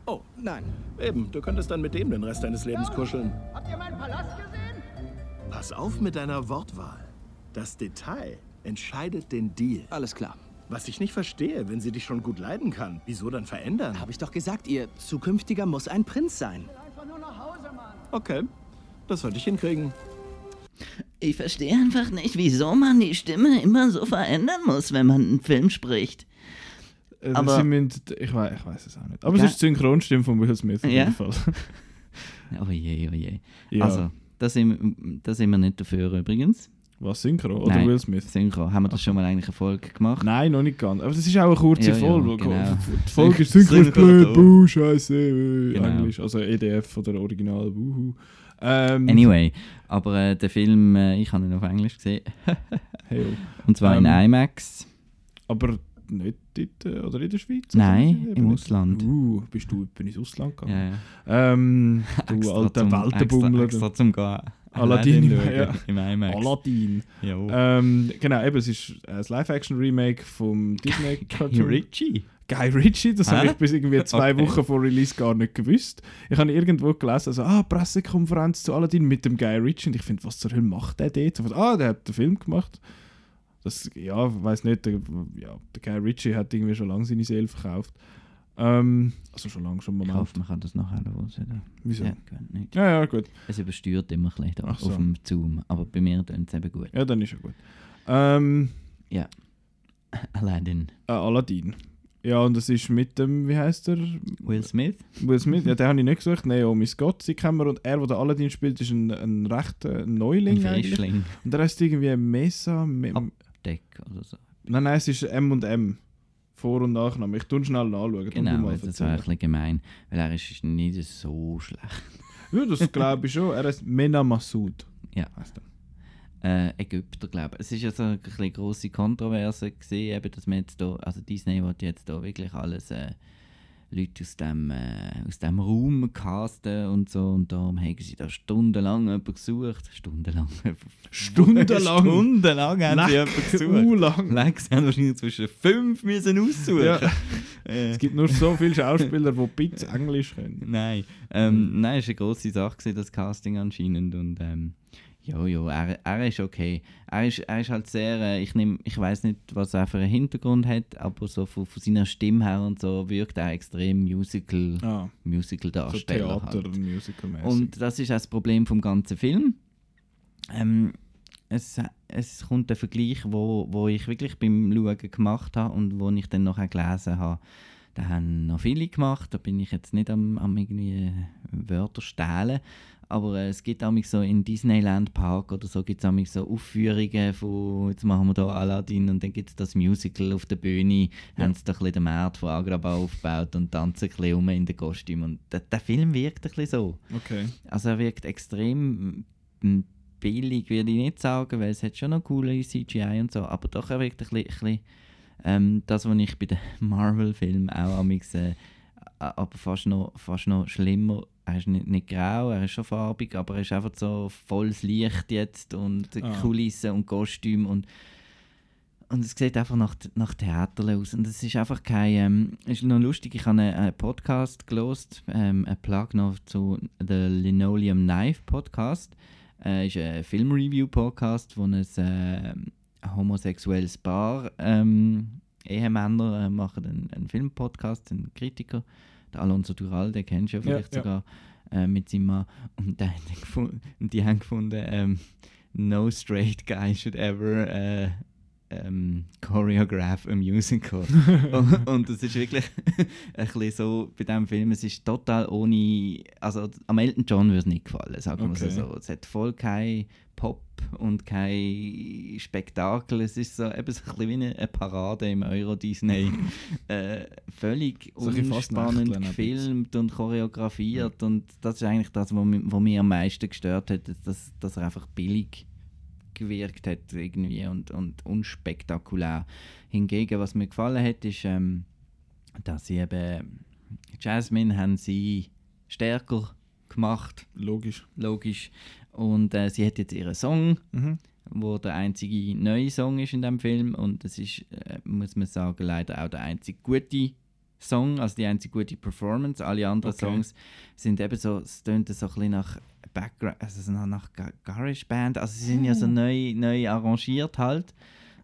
Oh, nein. Eben, du könntest dann mit dem den Rest deines Lebens kuscheln. Habt ihr meinen Palast gesehen? Pass auf mit deiner Wortwahl. Das Detail entscheidet den Deal. Alles klar. Was ich nicht verstehe, wenn sie dich schon gut leiden kann, wieso dann verändern? Habe ich doch gesagt, Ihr zukünftiger muss ein Prinz sein. Einfach nur nach Hause, Mann. Okay, das sollte ich hinkriegen. Ich verstehe einfach nicht, wieso man die Stimme immer so verändern muss, wenn man einen Film spricht. Äh, Aber- sie müssen, ich, weiß, ich weiß es auch nicht. Aber Ja. es ist die Synchronstimme von Will Smith auf Ja. jeden Fall. [laughs] Oh je, oh je. Ja. Also, da sind, da sind wir nicht dafür übrigens. Was, Synchro oder Nein. Will Smith? Synchro. Haben wir das schon mal eigentlich eine Folge gemacht? Nein, noch nicht ganz. Aber das ist auch eine kurze Ja, ja, Folge. genau. [laughs] Die Folge ist Synchro ist Synchro blöd, da. buh, scheiße, äh, Genau. Englisch. Also EDF oder Original, wuhu. Ähm, Anyway, aber äh, der Film, äh, ich habe ihn auf Englisch gesehen. [laughs] oh. Und zwar in Ähm, IMAX. aber nicht dort, äh, oder in der Schweiz? Nein, im nicht. Ausland. Uh, bist du etwa ins Ausland Ja, gegangen? ja. Ähm, du Extra alter zum- Weltenbummler. Extra, extra zum Gehen. Aladdin ja. im IMAX. Aladdin. Ja. Ähm, genau, eben, es ist ein Live-Action-Remake vom Disney [laughs] Guy Cartoon. Ritchie. Guy Ritchie, das habe ich bis irgendwie zwei [laughs] Okay. Wochen vor Release gar nicht gewusst. Ich habe irgendwo gelesen, also, ah, Pressekonferenz zu Aladdin mit dem Guy Ritchie. Und ich finde, was zur Hölle macht der dort? Und, ah, der hat den Film gemacht. Das, ja, weiß nicht, der, ja, der Guy Ritchie hat irgendwie schon lange seine Seele verkauft. Ähm, also schon lange, schon einen Ich hoffe, man kann das nachher hören. Wieso? Ja, Ja, nicht. ja, gut. Es übersteuert immer ein bisschen so. auf dem Zoom. Aber bei mir tönt es eben gut. Ja, dann ist ja gut. Ähm, Ja. [laughs] Aladdin. äh, Aladdin. Ja, und das ist mit dem, wie heißt der? Will Smith? Will Smith, ja, den [laughs] habe ich nicht gesucht. Naomi Scott, sie kennen wir. Und er, der Aladdin spielt, ist ein, ein rechter Neuling Ein. Frischling. Und der heißt irgendwie Mesa. Me Ab- Deck oder so. nein, nein, es ist M und M. Vor- und Nachname. Ich tue schnell nachschauen. Genau, das war ein bisschen gemein. Weil er ist nicht so schlecht. Ja, das glaube ich schon. Er heißt Mena Massoud. Ja. Heisst er. Äh, Ägypter, glaube ich. Es ist ja so eine grosse Kontroverse gesehen, eben, dass man jetzt da, also Disney wollte jetzt da wirklich alles äh, Leute aus dem, äh, aus dem Raum casten und so und darum haben sie da stundenlang jemanden gesucht. Stundenlang? [laughs] Stundenlang? Stundenlang haben sie jemanden gesucht. uh, lang. Leck, sie haben wahrscheinlich zwischen fünf müssen aussuchen. Ja. [laughs] Äh, Es gibt nur so viele Schauspieler, die Bits Englisch können. Nein, ähm, nein, es war eine grosse Sache, gewesen, das Casting anscheinend. Und ähm, ja, ja, er, er ist okay. Er ist, er ist halt sehr, äh, ich, nehm, ich weiß nicht, was er für einen Hintergrund hat, aber so von, von seiner Stimme her und so wirkt er extrem Musical, Ah, Musical so Darsteller. Theater, halt. Musical-mäßig. Und das ist auch das Problem vom ganzen Film. Ähm, es, es kommt ein Vergleich, wo, wo ich wirklich beim Schauen gemacht habe und wo ich dann nachher gelesen habe. Da haben noch viele gemacht, da bin ich jetzt nicht am, am irgendwie Wörter stehlen. Aber äh, es gibt auch so in Disneyland Park oder so gibt es so Aufführungen von jetzt machen wir da Aladdin und dann gibt es das Musical auf der Bühne, Ja. haben sie da ein bisschen den Markt von Agrabah aufgebaut und tanzen ein bisschen um in den Kostümen. Und der, der Film wirkt ein bisschen so. okay. Also er wirkt extrem mm, billig, würde ich nicht sagen, weil es hat schon noch coole CGI und so, aber doch er wirkt ein bisschen, ein bisschen ähm, das, was ich bei den [laughs] Marvel-Filmen auch amix, äh, aber fast noch, fast noch schlimmer. Er ist nicht, nicht grau, er ist schon farbig, aber er ist einfach so volles Licht jetzt und Ah. Kulissen und Kostüm und und es sieht einfach nach, nach Theater aus. Und es ist einfach kein. Ähm, es ist noch lustig, ich habe einen, einen Podcast gelost, ähm, einen Plug noch zu The Linoleum Knife Podcast. Äh, ist ein Filmreview-Podcast, wo ein äh, homosexuelles Paar ähm, Ehemänner äh, machen einen, einen Filmpodcast, ein Kritiker. Der Alonso Dural, den kennst du ja vielleicht ja. sogar, äh, mit seinem Mann. Und, der hat gefunden, und die haben gefunden, ähm, no straight guy should ever äh, ähm, choreograph a musical. [laughs] und, und das ist wirklich [laughs] ein bisschen so bei diesem Film, es ist total ohne, also am Elton John würde es nicht gefallen, sagen wir Okay. es so. Es hat voll kein Pop und kein Spektakel, es ist so eben so ein bisschen wie eine, Parade im Euro-Disney. [laughs] äh, völlig So unspannend gefilmt und choreografiert und das ist eigentlich das, was mich, was mich am meisten gestört hat, dass, dass er einfach billig gewirkt hat irgendwie und, und unspektakulär. Hingegen, was mir gefallen hat, ist, ähm, dass sie eben Jasmine haben sie stärker gemacht, Logisch. logisch. Und äh, sie hat jetzt ihren Song, Mhm. wo der einzige neue Song ist in dem Film und es ist, äh, muss man sagen, leider auch der einzige gute Song, also die einzige gute Performance. Alle anderen Okay. Songs sind eben so, es tönt so ein bisschen nach Background, also so nach, nach Ga- Garage Band, also sie sind ja so neu, neu arrangiert halt.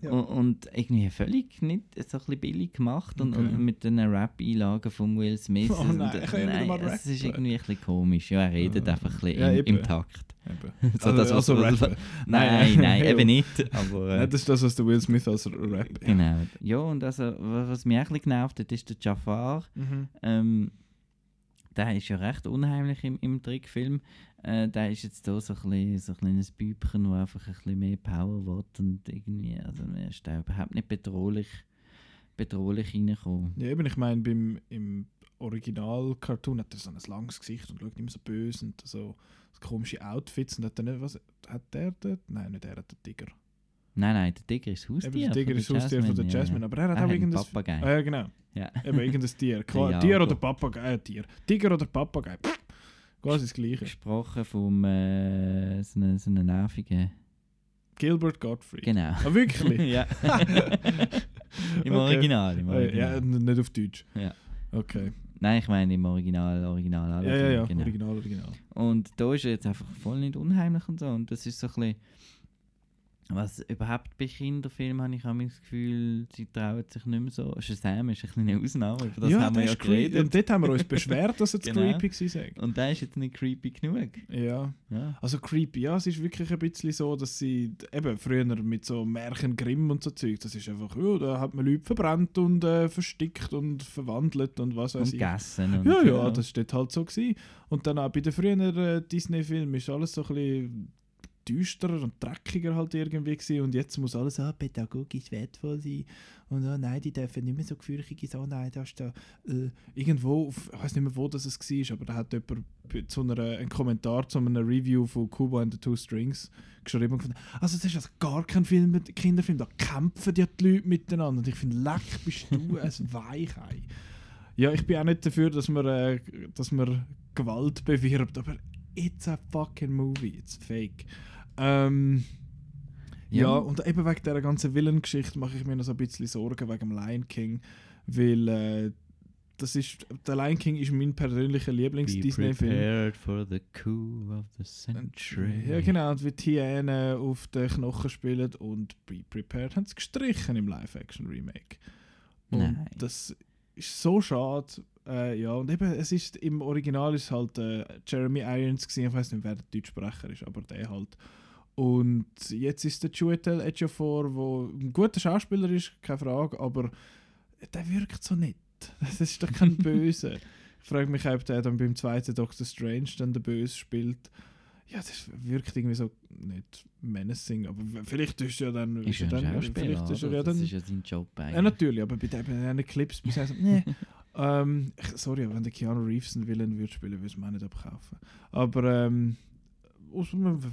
Ja. Und, und irgendwie völlig nicht so ein bisschen billig gemacht und, Okay. und mit den Rap-Einlagen von Will Smith. Oh und, nein, ich kann ja nicht mal es ist irgendwie ein bisschen komisch. Ja, er redet Ah. einfach ein bisschen Ja, im, im. Takt. Eben. [laughs] So, das, was- also was- rappen. Nein, nein, Ja. eben nicht. [laughs] Aber, äh, Nein, das ist das, was der Will Smith als Rap. Ja. Genau. Ja, und also, wa- was mich ein bisschen genervt hat, ist der Jafar. Mhm. Ähm, der ist ja recht unheimlich im, im Trickfilm. Äh, der ist jetzt hier so ein, bisschen, so ein kleines Bübchen, das einfach ein bisschen mehr Power will und irgendwie, also er ist da überhaupt nicht bedrohlich, bedrohlich reingekommen. Ja, eben, ich meine, beim im Original-Cartoon hat er so ein langes Gesicht und schaut immer so böse und so, komische Outfits und hat er nicht, was, hat der dort? Nein, nicht er, hat der Tiger. Nein, nein, der Tiger ist Haustier. Eben, der Tiger ist Haustier von der ja, Jasmine, ja. aber er hat Er auch hat einen irgendein... Papagei. Ah, ja, genau. Ja. Eben, irgendein Tier. [laughs] Klar. Tier oder Papagei, äh, Tier. Tiger oder Papagei, pff, quasi das Gleiche. Gesprochen vom äh, so einen so einen nervigen. Gilbert Gottfried. Genau. Ah, wirklich? [laughs] ja. [laughs] Im Okay. Original. Im Ah, Original. Ja, nicht auf Deutsch. Ja. Okay. Nein, ich meine im Original, Original Ja, ja, ja, genau. Original, Original. Und da ist er jetzt einfach voll nicht unheimlich und so. Und das ist so ein bisschen. Was überhaupt bei Kinderfilmen habe ich auch das Gefühl, sie trauen sich nicht mehr so. Shazam ist ein eine Ausnahme, über das ja, haben wir ja geredet. Und dort haben wir uns beschwert, dass zu [laughs] Genau. creepy war. Und der ist jetzt nicht creepy genug. Ja. Ja. Also creepy, ja, es ist wirklich ein bisschen so, dass sie eben früher mit so Märchen Grimm und so Zeug, das ist einfach, ja, da hat man Leute verbrannt und äh, verstickt und verwandelt und was weiß Und ich. gegessen. Und Ja, ja, das war dort halt so. Gewesen. Und dann auch bei den früheren äh, Disney-Filmen ist alles so ein bisschen düsterer und dreckiger halt irgendwie gewesen. und jetzt muss alles ah, pädagogisch wertvoll sein und oh, nein, die dürfen nicht mehr so gefürchtige so, nein, da ist da äh, irgendwo, auf, ich weiß nicht mehr wo das es war, aber da hat jemand zu einer, einen Kommentar zu einer Review von Cuba and the Two Strings geschrieben und gefunden, also das ist also gar kein Film Kinderfilm, da kämpfen ja die Leute miteinander und ich finde, leck, bist du [laughs] ein Weichei. Ja, ich bin auch nicht dafür, dass man, äh, dass man Gewalt bewirbt, aber it's a fucking movie, it's fake. Ähm, ja. Ja. und eben wegen dieser ganzen Villain-Geschichte mache ich mir noch so ein bisschen Sorgen wegen dem Lion King, weil äh, das ist, der Lion King ist mein persönlicher Lieblings-Disney-Film. prepared for the coup of the century. Ja, genau, und wie Tiana auf den Knochen spielen und Be Prepared haben sie gestrichen im Live-Action-Remake. Und Nein. das ist so schade. Äh, ja, und eben, es ist im Original ist halt äh, Jeremy Irons gewesen, ich weiß nicht, wer der Deutschsprecher ist, aber der halt. Und jetzt ist der Chiwetel Ejiofor, der ein guter Schauspieler ist, keine Frage, aber der wirkt so nett. [laughs] Das ist doch kein [laughs] Böse. Ich frage mich, ob der dann beim zweiten Doctor Strange dann der Böse spielt. Ja, das wirkt irgendwie so nicht menacing, aber vielleicht ist ja dann... Ist ja er dann vielleicht ist er ja das dann ist ja sein Job ja, eigentlich. natürlich, aber bei den Clips bis so, nee. [laughs] ähm, sorry, wenn der Keanu Reeves einen Villain würde spielen, würde ich mir auch nicht abkaufen. Aber, ähm,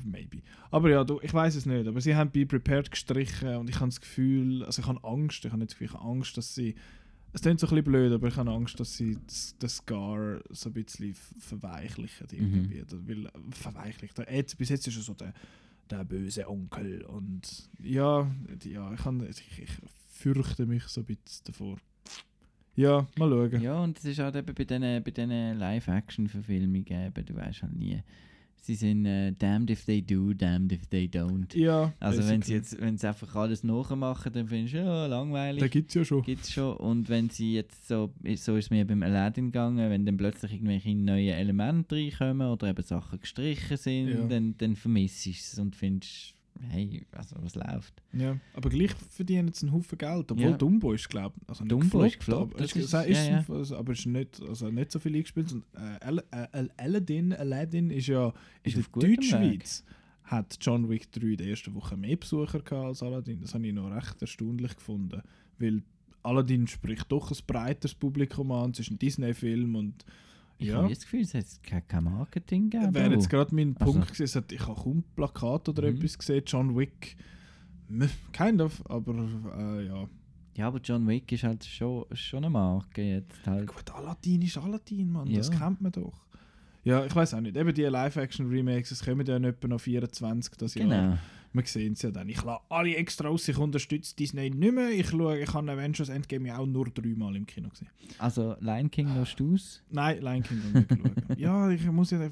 maybe. Aber ja, du, ich weiß es nicht. Aber sie haben Be Prepared gestrichen und ich habe das Gefühl, also ich habe Angst, ich habe nicht das Gefühl, ich habe Angst, dass sie, es klingt so ein bisschen blöd, aber ich habe Angst, dass sie das, das Scar so ein bisschen ver- verweichlichen irgendwie. Das- Weil, verweichlicht. Ed, bis jetzt ist er so der, der böse Onkel und ja, ja ich, kann, ich, ich fürchte mich so ein bisschen davor. Ja, mal schauen. Ja, und es ist halt eben bei diesen bei Live-Action-Verfilmungen du weißt halt nie. Sie sind äh, damned if they do, damned if they don't. Ja, Also wenn sie jetzt, wenn sie einfach alles nachmachen, dann findest du, ja, langweilig. Da gibt es ja schon. Gibt's schon. Und wenn sie jetzt so, so ist es mir beim Aladdin gegangen, wenn dann plötzlich irgendwelche neuen Elemente reinkommen oder eben Sachen gestrichen sind, Ja. dann, dann vermisst du es und findest, hey, also was läuft? Ja, aber gleich verdienen sie einen Haufen Geld, obwohl Ja. Dumbo ist, glaube ich, also Dumbo ist gefloppt, gefloppt, aber ist- ist, ja, ja. also, aber ist nicht, also nicht so viel eingespielt. Und, äh, äh, Al- Aladdin, Aladdin ist ja Ist in der Deutschschweiz hat John Wick 3 in der ersten Woche mehr Besucher gehabt als Aladdin. Das habe ich noch recht erstaunlich gefunden, weil Aladdin spricht doch ein breiteres Publikum an, es ist ein Disney-Film und Ich ja. habe das Gefühl, es hat kein, Marketing gegeben. Wäre jetzt gerade mein Also- Punkt gewesen, ich habe kaum Plakat oder Mhm. etwas gesehen, John Wick, kind of, aber äh, ja. Ja, aber John Wick ist halt schon, schon eine Marke jetzt halt. Gut, Aladdin ist Aladdin, Mann, das Ja. kennt man doch. Ja, ich weiß auch nicht. Eben die Live-Action-Remakes, es kommen ja nicht etwa noch 24 das Jahr. Wir sehen es ja dann. Ich lasse alle extra aus, ich unterstütze Disney nicht mehr. Ich schaue, ich habe Avengers Endgame ja auch nur dreimal im Kino gesehen. Also Lion King noch du aus? Nein, Lion King nicht schauen. [laughs] Ja, ich muss ja...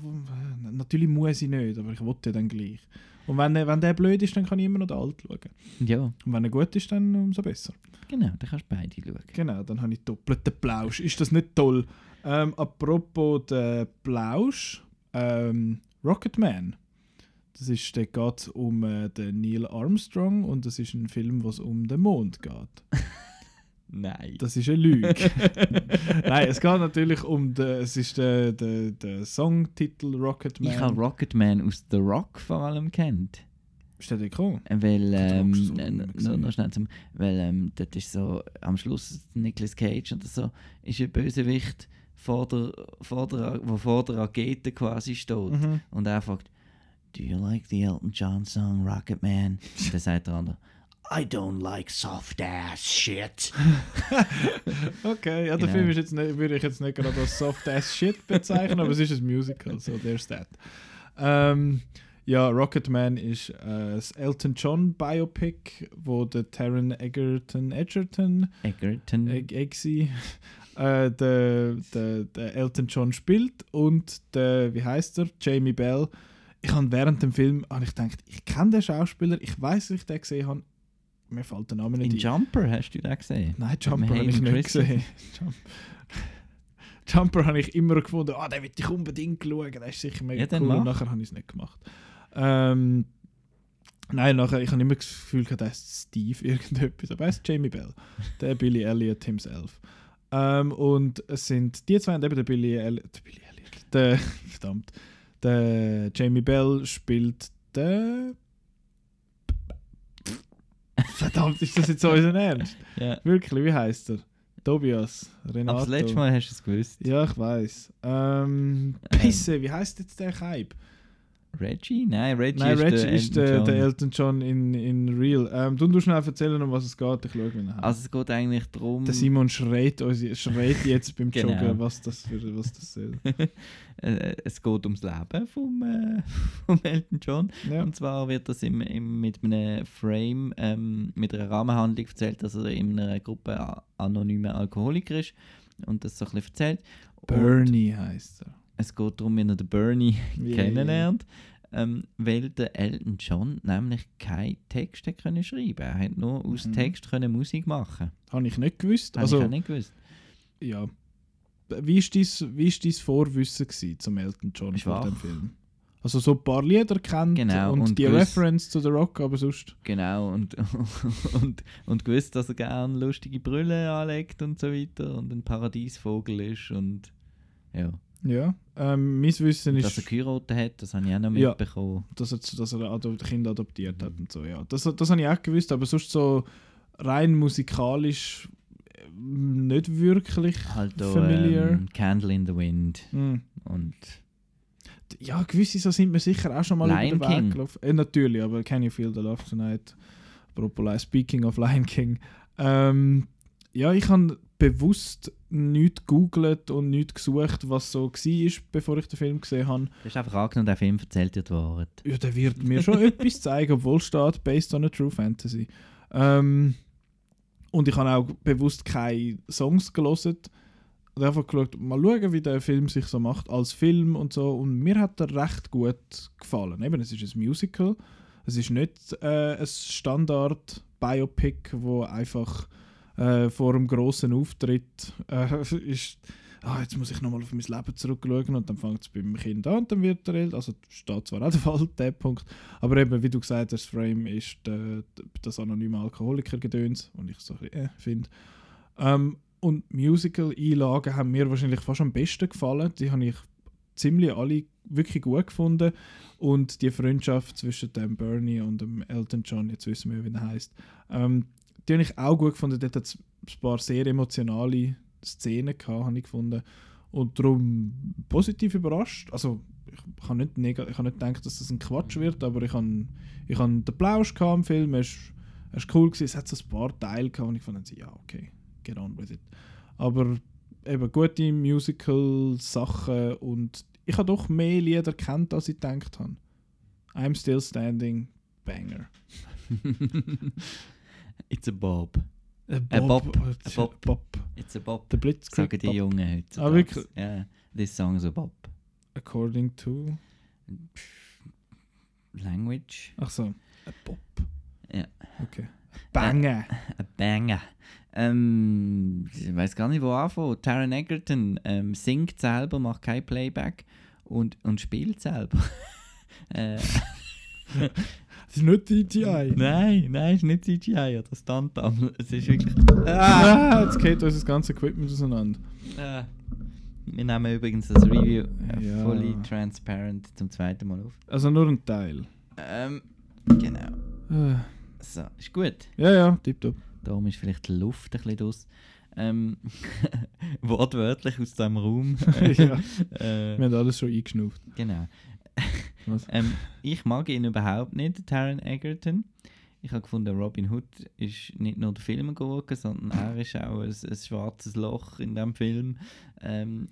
Natürlich muss ich nicht, aber ich wollte dann gleich. Und wenn, wenn der blöd ist, dann kann ich immer noch den Alt schauen. Ja, Und wenn er gut ist, dann umso besser. genau, da kannst du beide schauen. Genau, dann habe ich doppelten Plausch. Ist das nicht toll? Ähm, apropos der Plausch, ähm, Rocketman. Das ist, da geht um äh, den Neil Armstrong und das ist ein Film, was um den Mond geht. [laughs] Nein. Das ist eine Lüge. [laughs] Nein, es geht natürlich um den, es ist der, der, der Songtitel Rocketman. Ich habe Rocketman aus The Rock vor allem kennt. Ist der gekommen? Weil, ähm, so äh, noch schnell zum, weil ähm, das ist so, am Schluss Nicolas Cage oder so, ist ein Bösewicht vor der, vor der, wo vor der Rakete quasi steht. Mhm. Und er fragt, Do you like the Elton John song Rocket Man? Und dann sagt der andere, I don't like soft ass shit. [laughs] Okay, ja, der Genau. Film ist jetzt nicht, würde ich jetzt nicht gerade als soft-ass Shit bezeichnen, aber es ist ein Musical, so there's that. Ähm, ja, Rocketman ist äh, das Elton John Biopic, wo der Taron Egerton, Edgerton, Egerton. Egg, Eggsy, äh, der, der, der Elton John spielt und der, wie heißt er, Jamie Bell. Ich habe während dem Film hab ich gedacht, ich kenne den Schauspieler, ich weiß, dass ich den gesehen habe. Mir fällt der Name nicht In ein. Jumper hast du den gesehen? Nein, Jumper habe ich nicht gesehen. [laughs] Jump Jumper habe ich immer gefunden, ah, den will ich unbedingt schauen, der ist sicher mega Ja, cool. Und mach. nachher habe ich es nicht gemacht. Ähm, nein, nachher, ich habe immer das Gefühl, gehabt, der ist Steve [laughs] irgendetwas, aber er ist Jamie Bell, der Billy Elliot himself. Ähm, und es sind die zwei, und eben der Billy Elliot, der Billy Elliot, der, [laughs] verdammt, der Jamie Bell spielt der. Verdammt, ist das jetzt so unser Ernst? Ja. Wirklich, wie heißt er? Tobias, Renato. Aber das letzte Mal hast du es gewusst. Ja, ich weiß. Ähm, Pisse, wie heißt jetzt der Hype? Reggie? Nein, Reggie Nein, ist Reggie der ist Elton der, John. der Elton John in, in Real. Ähm, du du schnell erzählen, um was es geht. Ich schaue, wie er heißt. Also es geht eigentlich darum... Der Simon schreit, schreit jetzt beim [laughs] Genau. Joggen, was das, für, was das soll. [laughs] äh, es geht ums Leben vom, äh, [laughs] vom Elton John. Ja. Und zwar wird das im, im, mit einem Frame, ähm, mit einer Rahmenhandlung erzählt, dass er in einer Gruppe anonymer Alkoholiker ist und das so ein bisschen erzählt. Bernie heißt er. Es geht darum, wie er den Bernie Wie- [laughs] kennenlernt, ähm, weil der Elton John nämlich keine Texte können schreiben Er hat nur aus Mhm. Text können Musik machen. Habe ich nicht gewusst. Habe also, ich auch nicht gewusst. ja. Wie war dein, wie ist dein Vorwissen zum Elton John Schwach. vor dem Film? Also so ein paar Lieder kennt Genau, und, und die gewusst- Reference zu The Rock, aber sonst... Genau, und, [laughs] und, und gewusst, dass er gerne lustige Brille anlegt und so weiter und ein Paradiesvogel ist und ja. Ja. Ähm, mein Wissen ist... Dass er geheiratet hat, das habe ich auch noch Ja. mitbekommen. dass er, dass er Ado Kind adoptiert hat und so, ja. Das, das habe ich auch gewusst, aber sonst so rein musikalisch äh, nicht wirklich Halt da familiar. ähm, Candle in the Wind Hm. und Ja, gewisse so sind mir sicher auch schon mal Lion über den Weg King. gelaufen. Äh, natürlich, aber Can You Feel the Love Tonight? Apropos, speaking of Lion King. Ähm, ja, ich habe bewusst nichts gegoogelt und nichts gesucht, was so war, bevor ich den Film gesehen habe. du hast einfach angenommen, der Film erzählt dir die Wahrheit. Ja, der wird mir schon [laughs] etwas zeigen, obwohl es steht, based on a true fantasy. Ähm, und ich habe auch bewusst keine Songs gelesen. Und einfach geschaut, mal schauen, wie der Film sich so macht als Film und so. Und mir hat er recht gut gefallen. Eben, es ist ein Musical. Es ist nicht äh, ein Standard-Biopic, wo einfach äh, vor einem grossen Auftritt äh, [laughs] ist ah, jetzt muss ich nochmal auf mein Leben zurückschauen und dann fängt es beim Kind an und dann wird er älter. Also steht zwar auch [laughs] der Fall, der Punkt, aber eben, wie du gesagt hast, Frame ist der, das anonyme Alkoholiker-Gedöns und ich so ein bisschen, äh, finde. Ähm, und Musical-Einlagen haben mir wahrscheinlich fast am besten gefallen. Die habe ich ziemlich alle wirklich gut gefunden. Und die Freundschaft zwischen dem Bernie und dem Elton John, jetzt wissen wir, wie er heißt, ähm, die habe ich auch gut gefunden. Dort hat es ein paar sehr emotionale Szenen gehabt, habe ich gefunden. Und darum positiv überrascht. Also, ich kann nicht, neg- ich kann nicht denken, dass das ein Quatsch wird, aber ich habe ich han den Plausch gehabt im Film. Es war cool, gewesen. es hat so ein paar Teile gehabt und ich fand, ja, okay, get on with it. Aber eben gute Musical-Sachen und ich habe doch mehr Lieder kennt, als ich gedacht habe. I'm Still Standing, Banger. [laughs] It's a Bob. Ein Bob. Ein Bob. Bob. It's a Bob. Der Blitzkrieg. Sagen die Bob. Jungen heute. Ah, wirklich? Ja, this song is a Bob. According to. Language. Ach so. Ein Bob. Ja. Okay. Banger. Ein Banger. Ähm, ich weiß gar nicht, wo anfangen. Taron Egerton ähm, singt selber, macht kein Playback und, und spielt selber. [laughs] äh, Das ist nicht DJI. nein, nein, ist nicht CGI oder Stunt-Double. Es ist wirklich. Ah, jetzt geht unser ganzes Equipment auseinander. Äh, wir nehmen übrigens das Review äh, Ja. fully transparent zum zweiten Mal auf. Also nur ein Teil. Ähm, genau. Äh, So, ist gut. Ja, ja, tipptopp. Darum ist vielleicht die Luft ein bisschen draus. Ähm, [laughs] wortwörtlich aus diesem Raum. [laughs] ja, äh, wir haben alles schon eingeschnauft. genau. Ähm, ich mag ihn überhaupt nicht, Taron Egerton. Ich habe gefunden, Robin Hood ist nicht nur der Film gucken, sondern er ist auch ein, ein schwarzes Loch in dem Film. Ähm,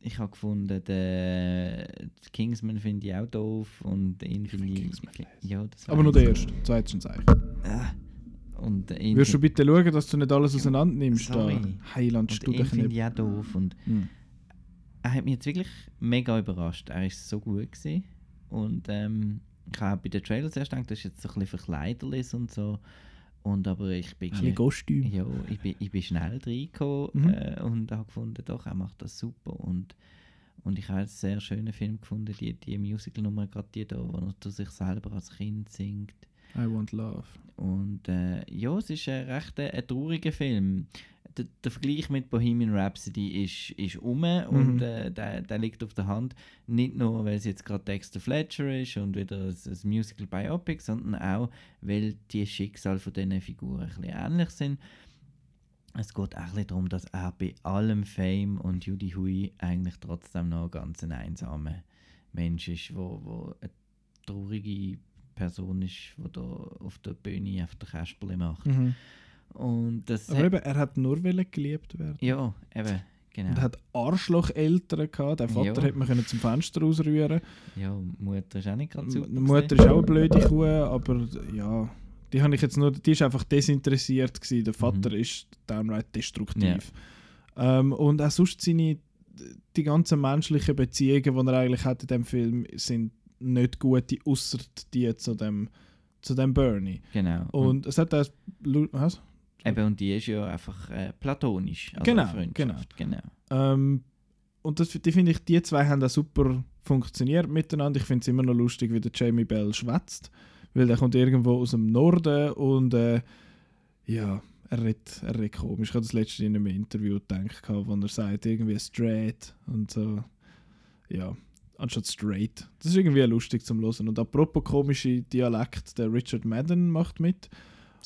ich habe gefunden, der Kingsman finde ich auch doof und ihn finde ich. Ja, Aber nur der erste. Zweite Zeichen. Ah, Und ihn Würdest du bitte schauen, dass du nicht alles auseinander nimmst? Da? Sorry. Heiland, und Studien. finde ich auch doof. Und Hm. Er hat mich jetzt wirklich mega überrascht. Er ist so gut gewesen. Und ähm, ich habe bei den Trailers erst gedacht, das ist jetzt so ein bisschen verkleiderlich und so. Und aber ich bin, Ein Kostüm. ja, ich bin, ich bin schnell reingekommen Mhm. äh, und habe gefunden, doch, er macht das super. Und, und ich habe einen sehr schönen Film gefunden, die, die Musical-Nummer, gerade die da, wo er sich selber als Kind singt. I want love. Und äh, ja, es ist ein recht äh, ein trauriger Film. Der, der Vergleich mit Bohemian Rhapsody ist, ist um und äh, der, der liegt auf der Hand. Nicht nur, weil es jetzt gerade Dexter Fletcher ist und wieder ein, ein Musical Biopic, sondern auch, weil die Schicksale von diesen Figuren ein bisschen ähnlich sind. Es geht auch ein bisschen darum, dass er bei allem Fame und Judy Hui eigentlich trotzdem noch ganz ein einsamer Mensch ist, wo, wo eine traurige Person ist, die da auf der Bühne auf der Kasperle macht. Mhm. Und das Aber eben, er hat nur geliebt werden. ja, eben, genau. Und er hat Arschloch-Eltern gehabt. Der Vater Ja. hätte man können zum Fenster ausrühren Ja, Mutter ist auch nicht gerade super. Die Mutter ist auch eine blöde Kuh, aber ja, die habe ich jetzt nur, die ist einfach desinteressiert gewesen. Der Vater ist downright destruktiv. Ähm, und auch sonst seine, die ganzen menschlichen Beziehungen, die er eigentlich hat in dem Film, sind nicht gute, außer die zu dem, zu dem Bernie. Genau. Und, es hat auch, was? Eben, und die ist ja einfach äh, platonisch. Also Genau, Freundschaft, genau. Ähm, und das, die finde ich, die zwei haben auch super funktioniert miteinander. Ich finde es immer noch lustig, wie der Jamie Bell schwätzt, weil der kommt irgendwo aus dem Norden und äh, ja, er redet, er redet komisch. Ich habe das letzte in einem Interview gedacht, wo er sagt, irgendwie straight und so. Ja, anstatt straight. Das ist irgendwie lustig zum Hören. Und apropos komische Dialekt, der Richard Madden macht mit.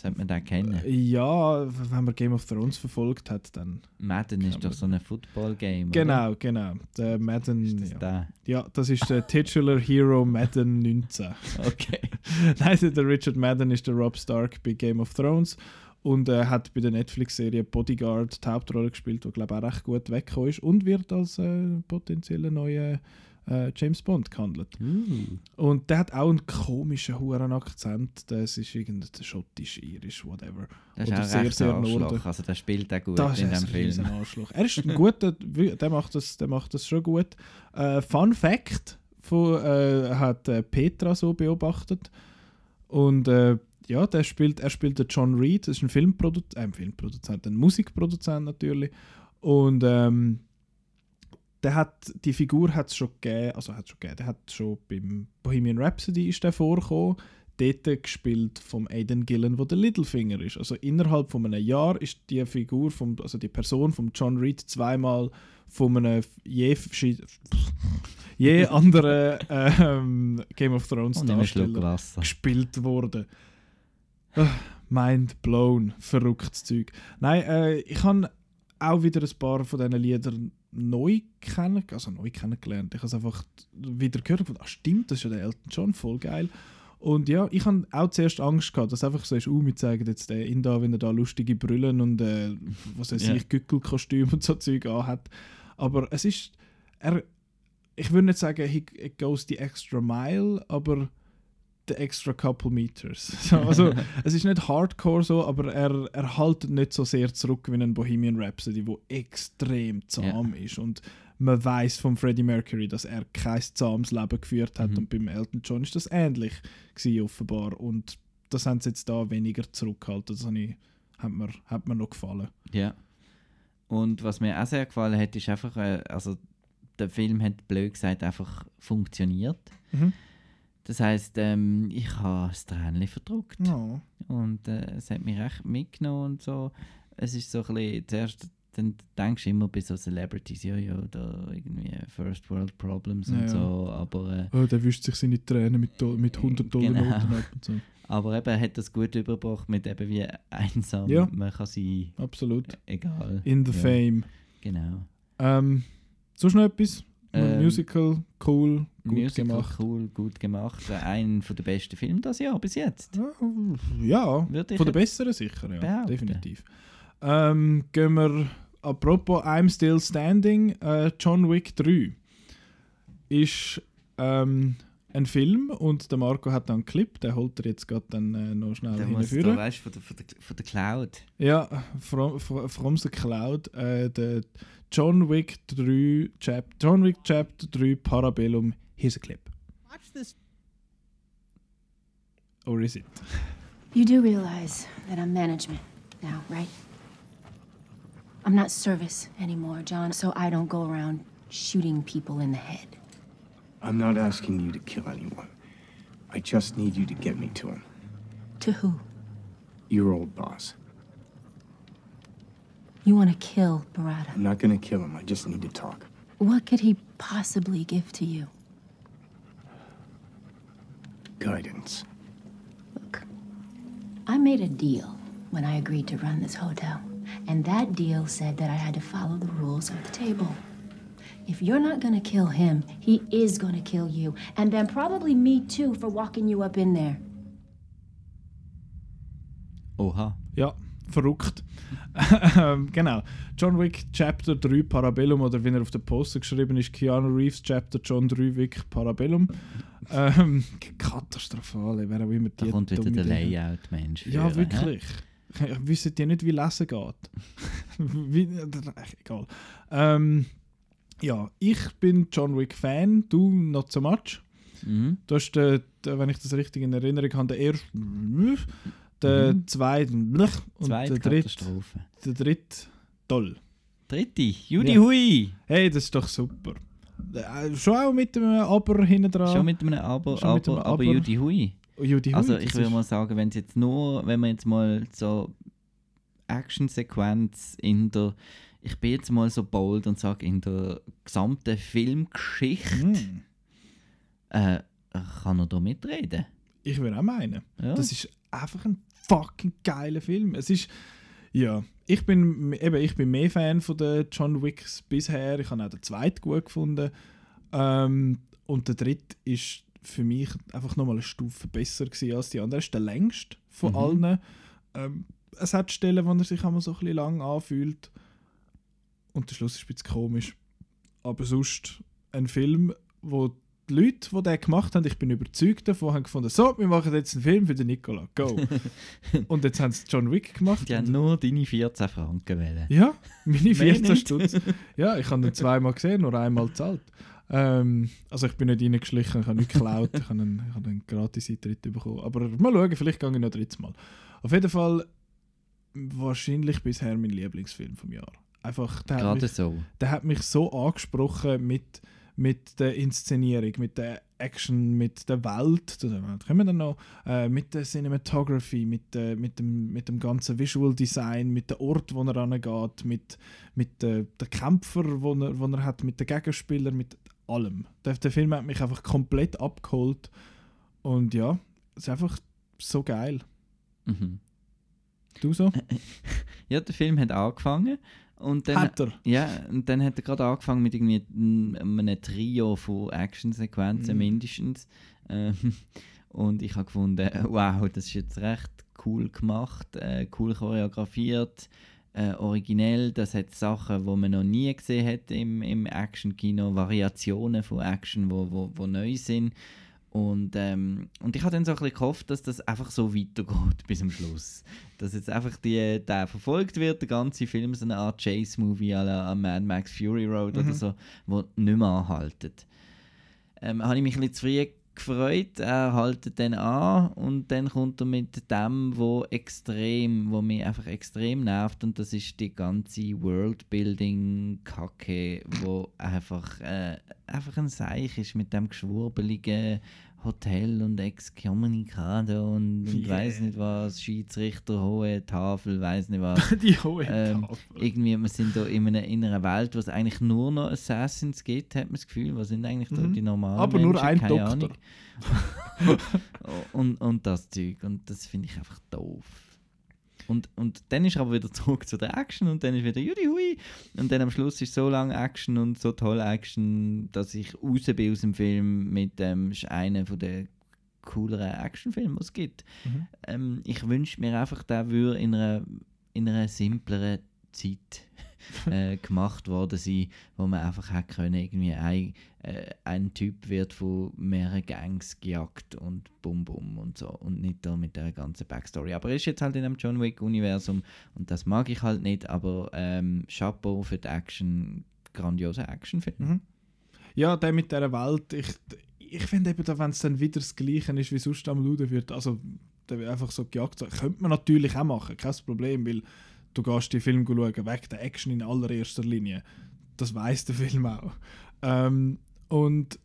Sollte man den kennen? Ja, wenn man Game of Thrones verfolgt hat, dann. Madden ist doch so ein Football-Game. Genau, genau. Der Madden. Oder? Ist das ja. der? Ja, das ist der Titular Hero Madden 19. [laughs] Okay. Nein, der Richard Madden ist der Rob Stark bei Game of Thrones und äh, hat bei der Netflix-Serie Bodyguard die Hauptrolle gespielt, die glaube ich auch recht gut weggekommen ist und wird als äh, potenzieller neuer äh, James Bond gehandelt. Uh. Und der hat auch einen komischen huren Akzent. Das ist irgendein schottisch, irisch, whatever. Das ist Oder auch sehr, recht sehr Arschloch. Also der spielt auch gut Das in dem ein Film. riesen Arschloch. Er ist ein guter, der macht das, der macht das schon gut. Äh, Fun Fact von, äh, hat äh, Petra so beobachtet und äh, ja, der spielt, er spielt den John Reed, das ist ein Filmproduzent, äh, ein Filmproduzent, ein Musikproduzent natürlich und ähm, der hat, die Figur hat es schon gegeben, also hat schon gegeben, der hat schon beim Bohemian Rhapsody ist der vorgekommen, dort gespielt vom Aidan Gillen, wo der Littlefinger ist. Also innerhalb von einem Jahr ist die Figur, vom, also die Person von John Reed zweimal von einem je, [laughs] je anderen ähm, Game of Thrones Schluck Darsteller gespielt worden. Mind blown, verrücktes Zeug. Nein, äh, ich habe auch wieder ein paar von diesen Liedern neu kennen, also neu kennengelernt. Ich habe es einfach wieder gehört und gedacht, ach stimmt, das ist ja der Elton John, voll geil. Und ja, ich habe auch zuerst Angst gehabt, dass einfach so ist, uh, wir zeigen jetzt den in da, wenn er da lustige Brüllen und äh, was weiß Ja. ich, Gückelkostüm und so Zeug anhat. Aber es ist, er, ich würde nicht sagen, he, it goes the extra mile, aber the extra couple meters. [laughs] So, also [laughs] es ist nicht Hardcore so, aber er, er haltet nicht so sehr zurück wie ein Bohemian Rhapsody, wo extrem zahm ist und man weiß von Freddie Mercury, dass er kein zahmes Leben geführt hat Mhm. und beim Elton John ist das ähnlich gewesen, offenbar und das haben sie jetzt da weniger zurückgehalten. Das hat, mir, hat mir noch gefallen. Ja. Und was mir auch sehr gefallen hat, ist einfach, äh, also der Film hat blöd gesagt einfach funktioniert. Mhm. Das heißt, ähm, ich habe das Tränchen verdruckt. Ja. Und äh, es hat mich recht mitgenommen und so. Es ist so ein bisschen, zuerst dann denkst du immer bei so Celebrities, ja, ja, da irgendwie First World Problems Ja, und so, aber, äh, Oh, der wischt sich seine Tränen mit, mit 100 Dollar Genau. Ab und so. aber eben er hat das gut übergebracht mit eben wie einsam Ja. man kann sein, Absolut. egal. In the Ja, Fame. Genau. Ähm, sonst noch etwas? Ähm, Musical, cool, gut Musical, gemacht. cool, gut gemacht. Äh, Ein von der besten Filme das Jahr bis jetzt. Ja, Würde von der jetzt besseren sicher, ja, behaupten. definitiv. Ähm, gehen wir, apropos I'm Still Standing, äh, John Wick 3 ist ähm, ein Film und der Marco hat dann einen Clip, den holt er jetzt gerade dann äh, noch schnell Der muss da, hinführen. weißt von der, von, der, von der Cloud. Ja, from, from, from the Cloud, äh, der John Wick 3, Chap John Wick Chapter 3 Parabellum, here's a clip. Watch this. Or is it? You do realize that I'm management now, right? I'm not service anymore, John, so I don't go around shooting people in the head. I'm not asking you to kill anyone. I just need you to get me to him. To who? Your old boss. You want to kill Barada. I'm not gonna kill him. I just need to talk. What could he possibly give to you? Guidance. Look, I made a deal when I agreed to run this hotel. And that deal said that I had to follow the rules of the table. If you're not gonna kill him, he is gonna kill you. And then probably me too for walking you up in there. Oha. Ja, verrückt. [laughs] Ähm, genau. John Wick Chapter 3 Parabellum oder wie er auf der Poster geschrieben ist, Keanu Reeves Chapter John 3 Wick Parabellum. ähm, [laughs] katastrophal, wer auch immer die Da kommt wieder der Dinge- Layout-Mensch. Ja, führen, hä? wirklich. Wissen die nicht, wie lesen geht? [laughs] wie, egal. Ähm, ja, ich bin John Wick Fan, du not so much. Mhm. Du hast, den, den, wenn ich das richtig in Erinnerung habe, den ersten, der Mhm. zweite und Zweite der dritte, Katastrophe. der dritte toll. Dritte, Judy Ja. Hui. Hey, das ist doch super. Äh, schon auch mit dem Aber hinten dran. Schon mit einem Aber, Schon mit aber, einem aber Aber. Judy Hui. Oh, Judy Also Hui, ich das würde mal sagen, wenn es jetzt nur, wenn man jetzt mal so Actionsequenz in der, ich bin jetzt mal so bold und sage in der gesamten Filmgeschichte, Hm, äh, kann er da mitreden. ich würde auch meinen. Ja. Das ist einfach ein fucking geiler Film. Es ist, ja, ich bin, eben, ich bin mehr Fan von den John Wicks bisher. Ich habe auch den zweiten gut gefunden. Ähm, und der dritte ist für mich einfach nochmal eine Stufe besser gewesen als die anderen. Er ist der längste von Mhm. allen. Ähm, es hat Stellen, wo er sich einmal so ein bisschen lang anfühlt. Und der Schluss ist ein bisschen komisch. Aber sonst ein Film, wo die Leute, die den gemacht haben, ich bin überzeugt davon, haben gefunden, so, wir machen jetzt einen Film für den Nicola, go. [laughs] und jetzt haben sie John Wick gemacht. Die haben nur deine 14 Franken wählen. ja, meine [laughs] Mehr 14 nicht. Stutz. Ja, ich habe ihn zweimal gesehen, nur einmal gezahlt. Ähm, also ich bin nicht reingeschlichen, ich habe nichts geklaut, ich habe einen, ich habe einen Gratis-Eintritt bekommen. Aber mal schauen, vielleicht gehe ich noch drittes Mal. Auf jeden Fall wahrscheinlich bisher mein Lieblingsfilm vom Jahr. Einfach, der hat Gerade mich, so. der hat mich so angesprochen mit, mit der Inszenierung, mit der Action, mit der Welt, zu der Welt kommen wir dann noch, äh, mit der Cinematography, mit, der, mit, dem, mit dem ganzen Visual Design, mit dem Ort, wo er angeht, mit, mit äh, den Kämpfer, wo er, wo er hat, mit den Gegenspielern, mit allem. Der, der Film hat mich einfach komplett abgeholt und ja, es ist einfach so geil. Mhm. Du so? [laughs] Ja, der Film hat angefangen und dann... Hat er? Ja, und dann hat er gerade angefangen mit irgendwie einem Trio von Actionsequenzen Mhm. mindestens. Ähm, [laughs] und ich habe gefunden, wow, das ist jetzt recht cool gemacht, äh, cool choreografiert, äh, originell. Das hat Sachen, wo man noch nie gesehen hat im, im Action-Kino, Variationen von Action, wo, wo, wo neu sind. Und, ähm, und ich habe dann so ein bisschen gehofft, dass das einfach so weitergeht [laughs] bis zum Schluss. Dass jetzt einfach die, der verfolgt wird, der ganze Film, so eine Art Chase-Movie à la Mad Max Fury Road oder so, wo nicht mehr anhaltet. Ähm, habe ich mich ein bisschen zu früh gefreut, er haltet dann an und dann kommt er mit dem, wo extrem, wo mich einfach extrem nervt und das ist die ganze Worldbuilding-Kacke, wo einfach, äh, einfach ein Seich ist mit dem geschwurbeligen Hotel und Excommunicado und, und Yeah. weiß nicht was, Schiedsrichter, hohe Tafel, weiß nicht was. [laughs] Die hohe Ähm, Tafel. irgendwie, wir sind da in einer, in einer Welt, wo es eigentlich nur noch Assassins gibt, hat man das Gefühl. Was sind eigentlich Mhm. die normalen Aber nur Menschen? ein Keine Doktor. Ahnung. [laughs] und, und das Zeug. Und das finde ich einfach doof. Und, und dann ist er aber wieder [laughs] zurück zu der Action und dann ist wieder Judy Hui. Und dann am Schluss ist so lange Action und so toll Action, dass ich raus bin aus dem Film mit dem ist einer von der cooleren Actionfilme, die es gibt. Mhm. Ähm, ich wünsche mir einfach, der würde in einer, in einer simpleren Zeit [laughs] äh, gemacht worden sein, wo man einfach hätte können, irgendwie ein, äh, ein Typ wird von mehreren Gangs gejagt und bum bum und so und nicht da mit der ganzen Backstory. Aber er ist jetzt halt in einem John Wick Universum und das mag ich halt nicht, aber ähm, Chapeau für die Action, grandioser Actionfilm. Mhm. Ja, der mit dieser Welt, ich, ich finde eben, wenn es dann wieder das Gleiche ist, wie sonst am Luden wird, also der wird einfach so gejagt, könnte man natürlich auch machen, kein Problem, weil du gehst den Film schauen, weg der Action in allererster Linie. Das weiß der Film auch. Ähm, und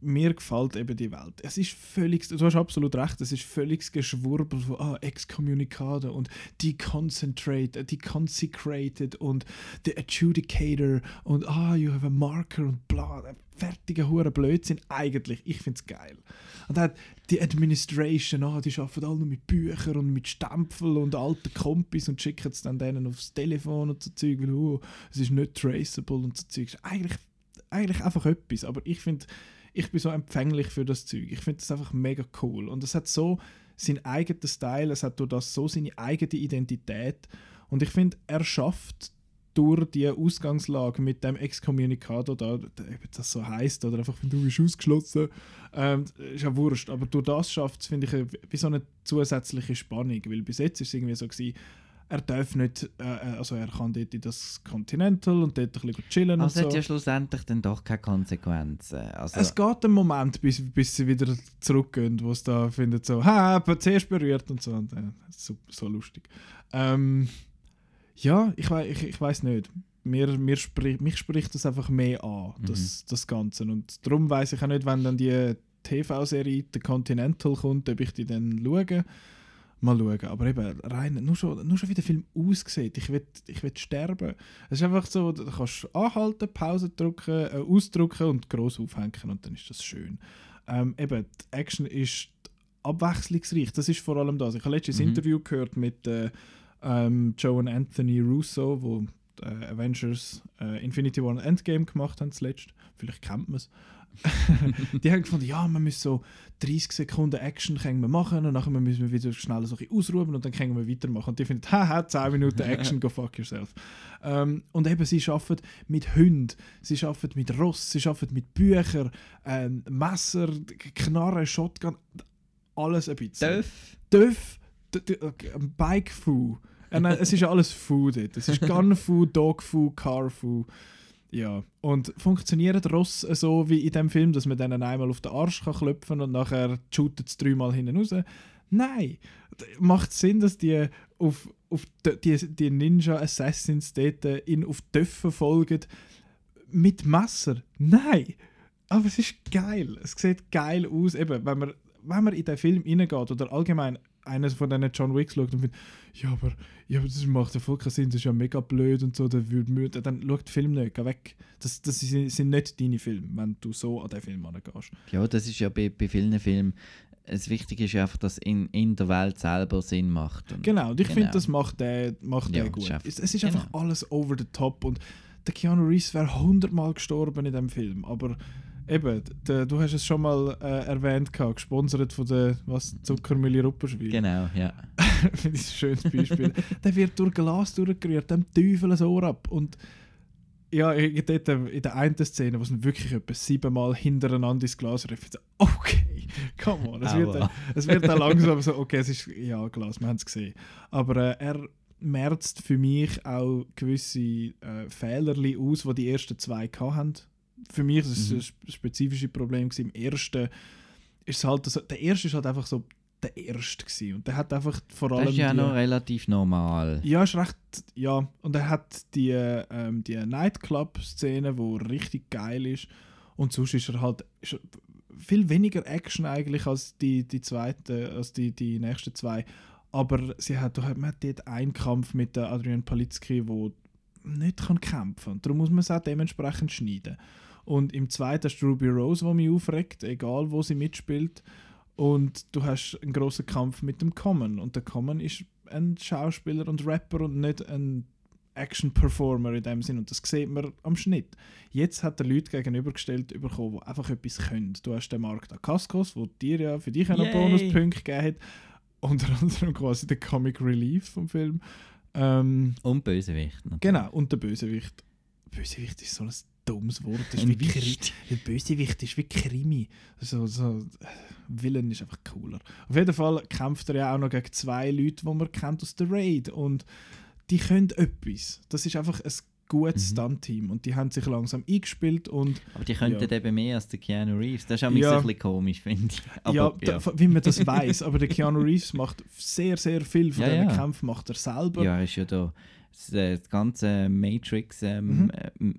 mir gefällt eben die Welt. Es ist völlig, du hast absolut recht, es ist völlig Geschwurbel von ah, Excommunicado und Deconcentrated, Deconsecrated und The Adjudicator und ah, you have a marker und bla, fertige hure Blödsinn. Eigentlich, ich finde es geil. Und dann die Administration, ah, die arbeiten alle nur mit Büchern und mit Stempeln und alten Kompis und schicken es dann denen aufs Telefon und so Zeug, weil oh, es ist nicht traceable und so Zeug. Eigentlich, eigentlich einfach etwas, aber ich finde ich bin so empfänglich für das Zeug. Ich finde das einfach mega cool. Und es hat so seinen eigenen Style, es hat durch das so seine eigene Identität. Und ich finde, er schafft durch die Ausgangslage mit dem Excommunicado, da, ob das so heißt oder einfach, du bist ausgeschlossen, ähm, ist ja wurscht. Aber durch das schafft es, finde ich, wie so eine zusätzliche Spannung. Weil bis jetzt ist es irgendwie so gewesen, er darf nicht, äh, also er kann dort in das Continental und dort ein bisschen chillen Also und hat so. ja schlussendlich dann doch keine Konsequenzen. Also, Es geht einen Moment, bis, bis sie wieder zurückgehen, wo es da findet so, ha, zuerst berührt und so. Und, äh, so, so lustig. Ähm, ja, ich, wei- ich, ich weiß nicht. Mir, mir sprich, mich spricht das einfach mehr an, das, das Ganze. Und darum weiß ich auch nicht, wenn dann die TV-Serie The Continental kommt, ob ich die dann schaue. Mal schauen. Aber eben, rein, nur schon, nur schon wie der Film aussieht. Ich will, ich will sterben. Es ist einfach so, du kannst anhalten, Pause drücken, äh, ausdrücken und gross aufhängen und dann ist das schön. Ähm, eben, die Action ist abwechslungsreich. Das ist vor allem das. Ich habe letztes Mhm. Interview gehört mit äh, ähm, Joe und Anthony Russo, wo äh, Avengers äh, Infinity War und Endgame gemacht haben zuletzt. Vielleicht kennt man es. [laughs] die haben gefunden, ja, man muss so 30 Sekunden Action können wir machen und nachher müssen wir wieder schnell so ein ausruhen und dann können wir weitermachen. Und die finden, haha, 10 Minuten Action, go fuck yourself. Ähm, und eben, sie arbeiten mit Hunden, sie arbeiten mit Ross, sie arbeiten mit Büchern, ähm, Messer, Knarren, Shotgun, alles ein bisschen. Döff. Döff, d- d- okay, ein Bike Fu. Äh, nein, es ist ja alles Fu dort. Es ist Gun Fu, Dog Fu, Car Fu. Ja, und funktioniert Ross so wie in dem Film, dass man dann einmal auf den Arsch kann klopfen und nachher shootet es dreimal hinten raus? Nein. Macht Sinn, dass die auf, auf die, die, die Ninja Assassins dort in auf Döffen folgen mit Messer? Nein. Aber es ist geil. Es sieht geil aus. Eben, wenn man, wenn man in den Film reingeht oder allgemein eines von diesen John Wicks schaut und findet, ja, aber, ja, das macht ja voll keinen Sinn, das ist ja mega blöd und so, dann, würde müde, dann schaut den Film nicht, geh weg. Das, das sind sind nicht deine Filme, wenn du so an den Film herangehst. Ja, das ist ja bei, bei vielen Filmen. Das Wichtige ist ja einfach, dass in, in der Welt selber Sinn macht. Und Genau, und ich Genau. finde, das macht der, macht Ja, der gut. einfach- Es, es ist einfach genau. alles over the top und der Keanu Reeves wäre hundertmal gestorben in dem Film, aber eben, der, du hast es schon mal äh, erwähnt, gehabt, gesponsert von der was, Zuckermühle Rupperschwil. Genau, ja. [laughs] Finde ich ein schönes Beispiel. [laughs] der wird durch Glas durchgerührt, dem Teufel ein Ohr ab. Und ja, ich- dort in der einen Szene, wo es wirklich etwa siebenmal hintereinander ins Glas rührt, so, okay, come on. Es wird, dann- es wird dann [laughs] langsam so, okay, es ist, ja, Glas, wir haben es gesehen. Aber äh, er merzt für mich auch gewisse äh, Fehlerli aus, die die ersten zwei hatten. Für mich ist es Mhm. ein sp- spezifisches Problem. Gewesen. Im ersten ist halt so, der erste ist halt einfach so der erste gewesen. und der hat einfach vor allem Das ist ja die, noch relativ normal. ja, ist recht, ja. Und er hat die, ähm, die Nightclub-Szene, wo richtig geil ist. Und sonst ist er halt ist er viel weniger Action eigentlich als die, die zweite, als die, die nächsten zwei. Aber sie hat, man hat dort einen Kampf mit der Adrian Palitzky, wo nicht kann kämpfen kann. Darum muss man es auch dementsprechend schneiden. Und im zweiten hast du Ruby Rose, die mich aufregt, egal wo sie mitspielt. Und du hast einen großen Kampf mit dem Common. Und der Common ist ein Schauspieler und Rapper und nicht ein Action-Performer in dem Sinn. Und das sieht man am Schnitt. Jetzt hat er Leute gegenübergestellt bekommen, die einfach etwas können. Du hast den Mark Dacascos, der dir ja für dich auch noch Yay. Bonuspunkte gegeben hat. Unter anderem quasi der Comic Relief vom Film. Ähm, Und Bösewicht. natürlich. Genau, und der Bösewicht. Bösewicht ist so ein dummes Wort. Das ist Ein wie Kri Wicht. der Bösewicht ist wie Krimi. So, so, äh, Villain ist einfach cooler. Auf jeden Fall kämpft er ja auch noch gegen zwei Leute, die man kennt aus der Raid. Und die können etwas. Das ist einfach ein gutes Mhm. Stunt-Team. Und die haben sich langsam eingespielt und Aber die könnten Ja. eben mehr als der Keanu Reeves. Das ist auch Ja. ein bisschen komisch, finde ich. Aber, ja, da, wie man das weiß. Aber der Keanu Reeves macht sehr, sehr viel von Ja, diesen ja. Kämpfen macht er selber. Ja, ist ja da. Das, äh, das ganze Matrix ähm, Mhm.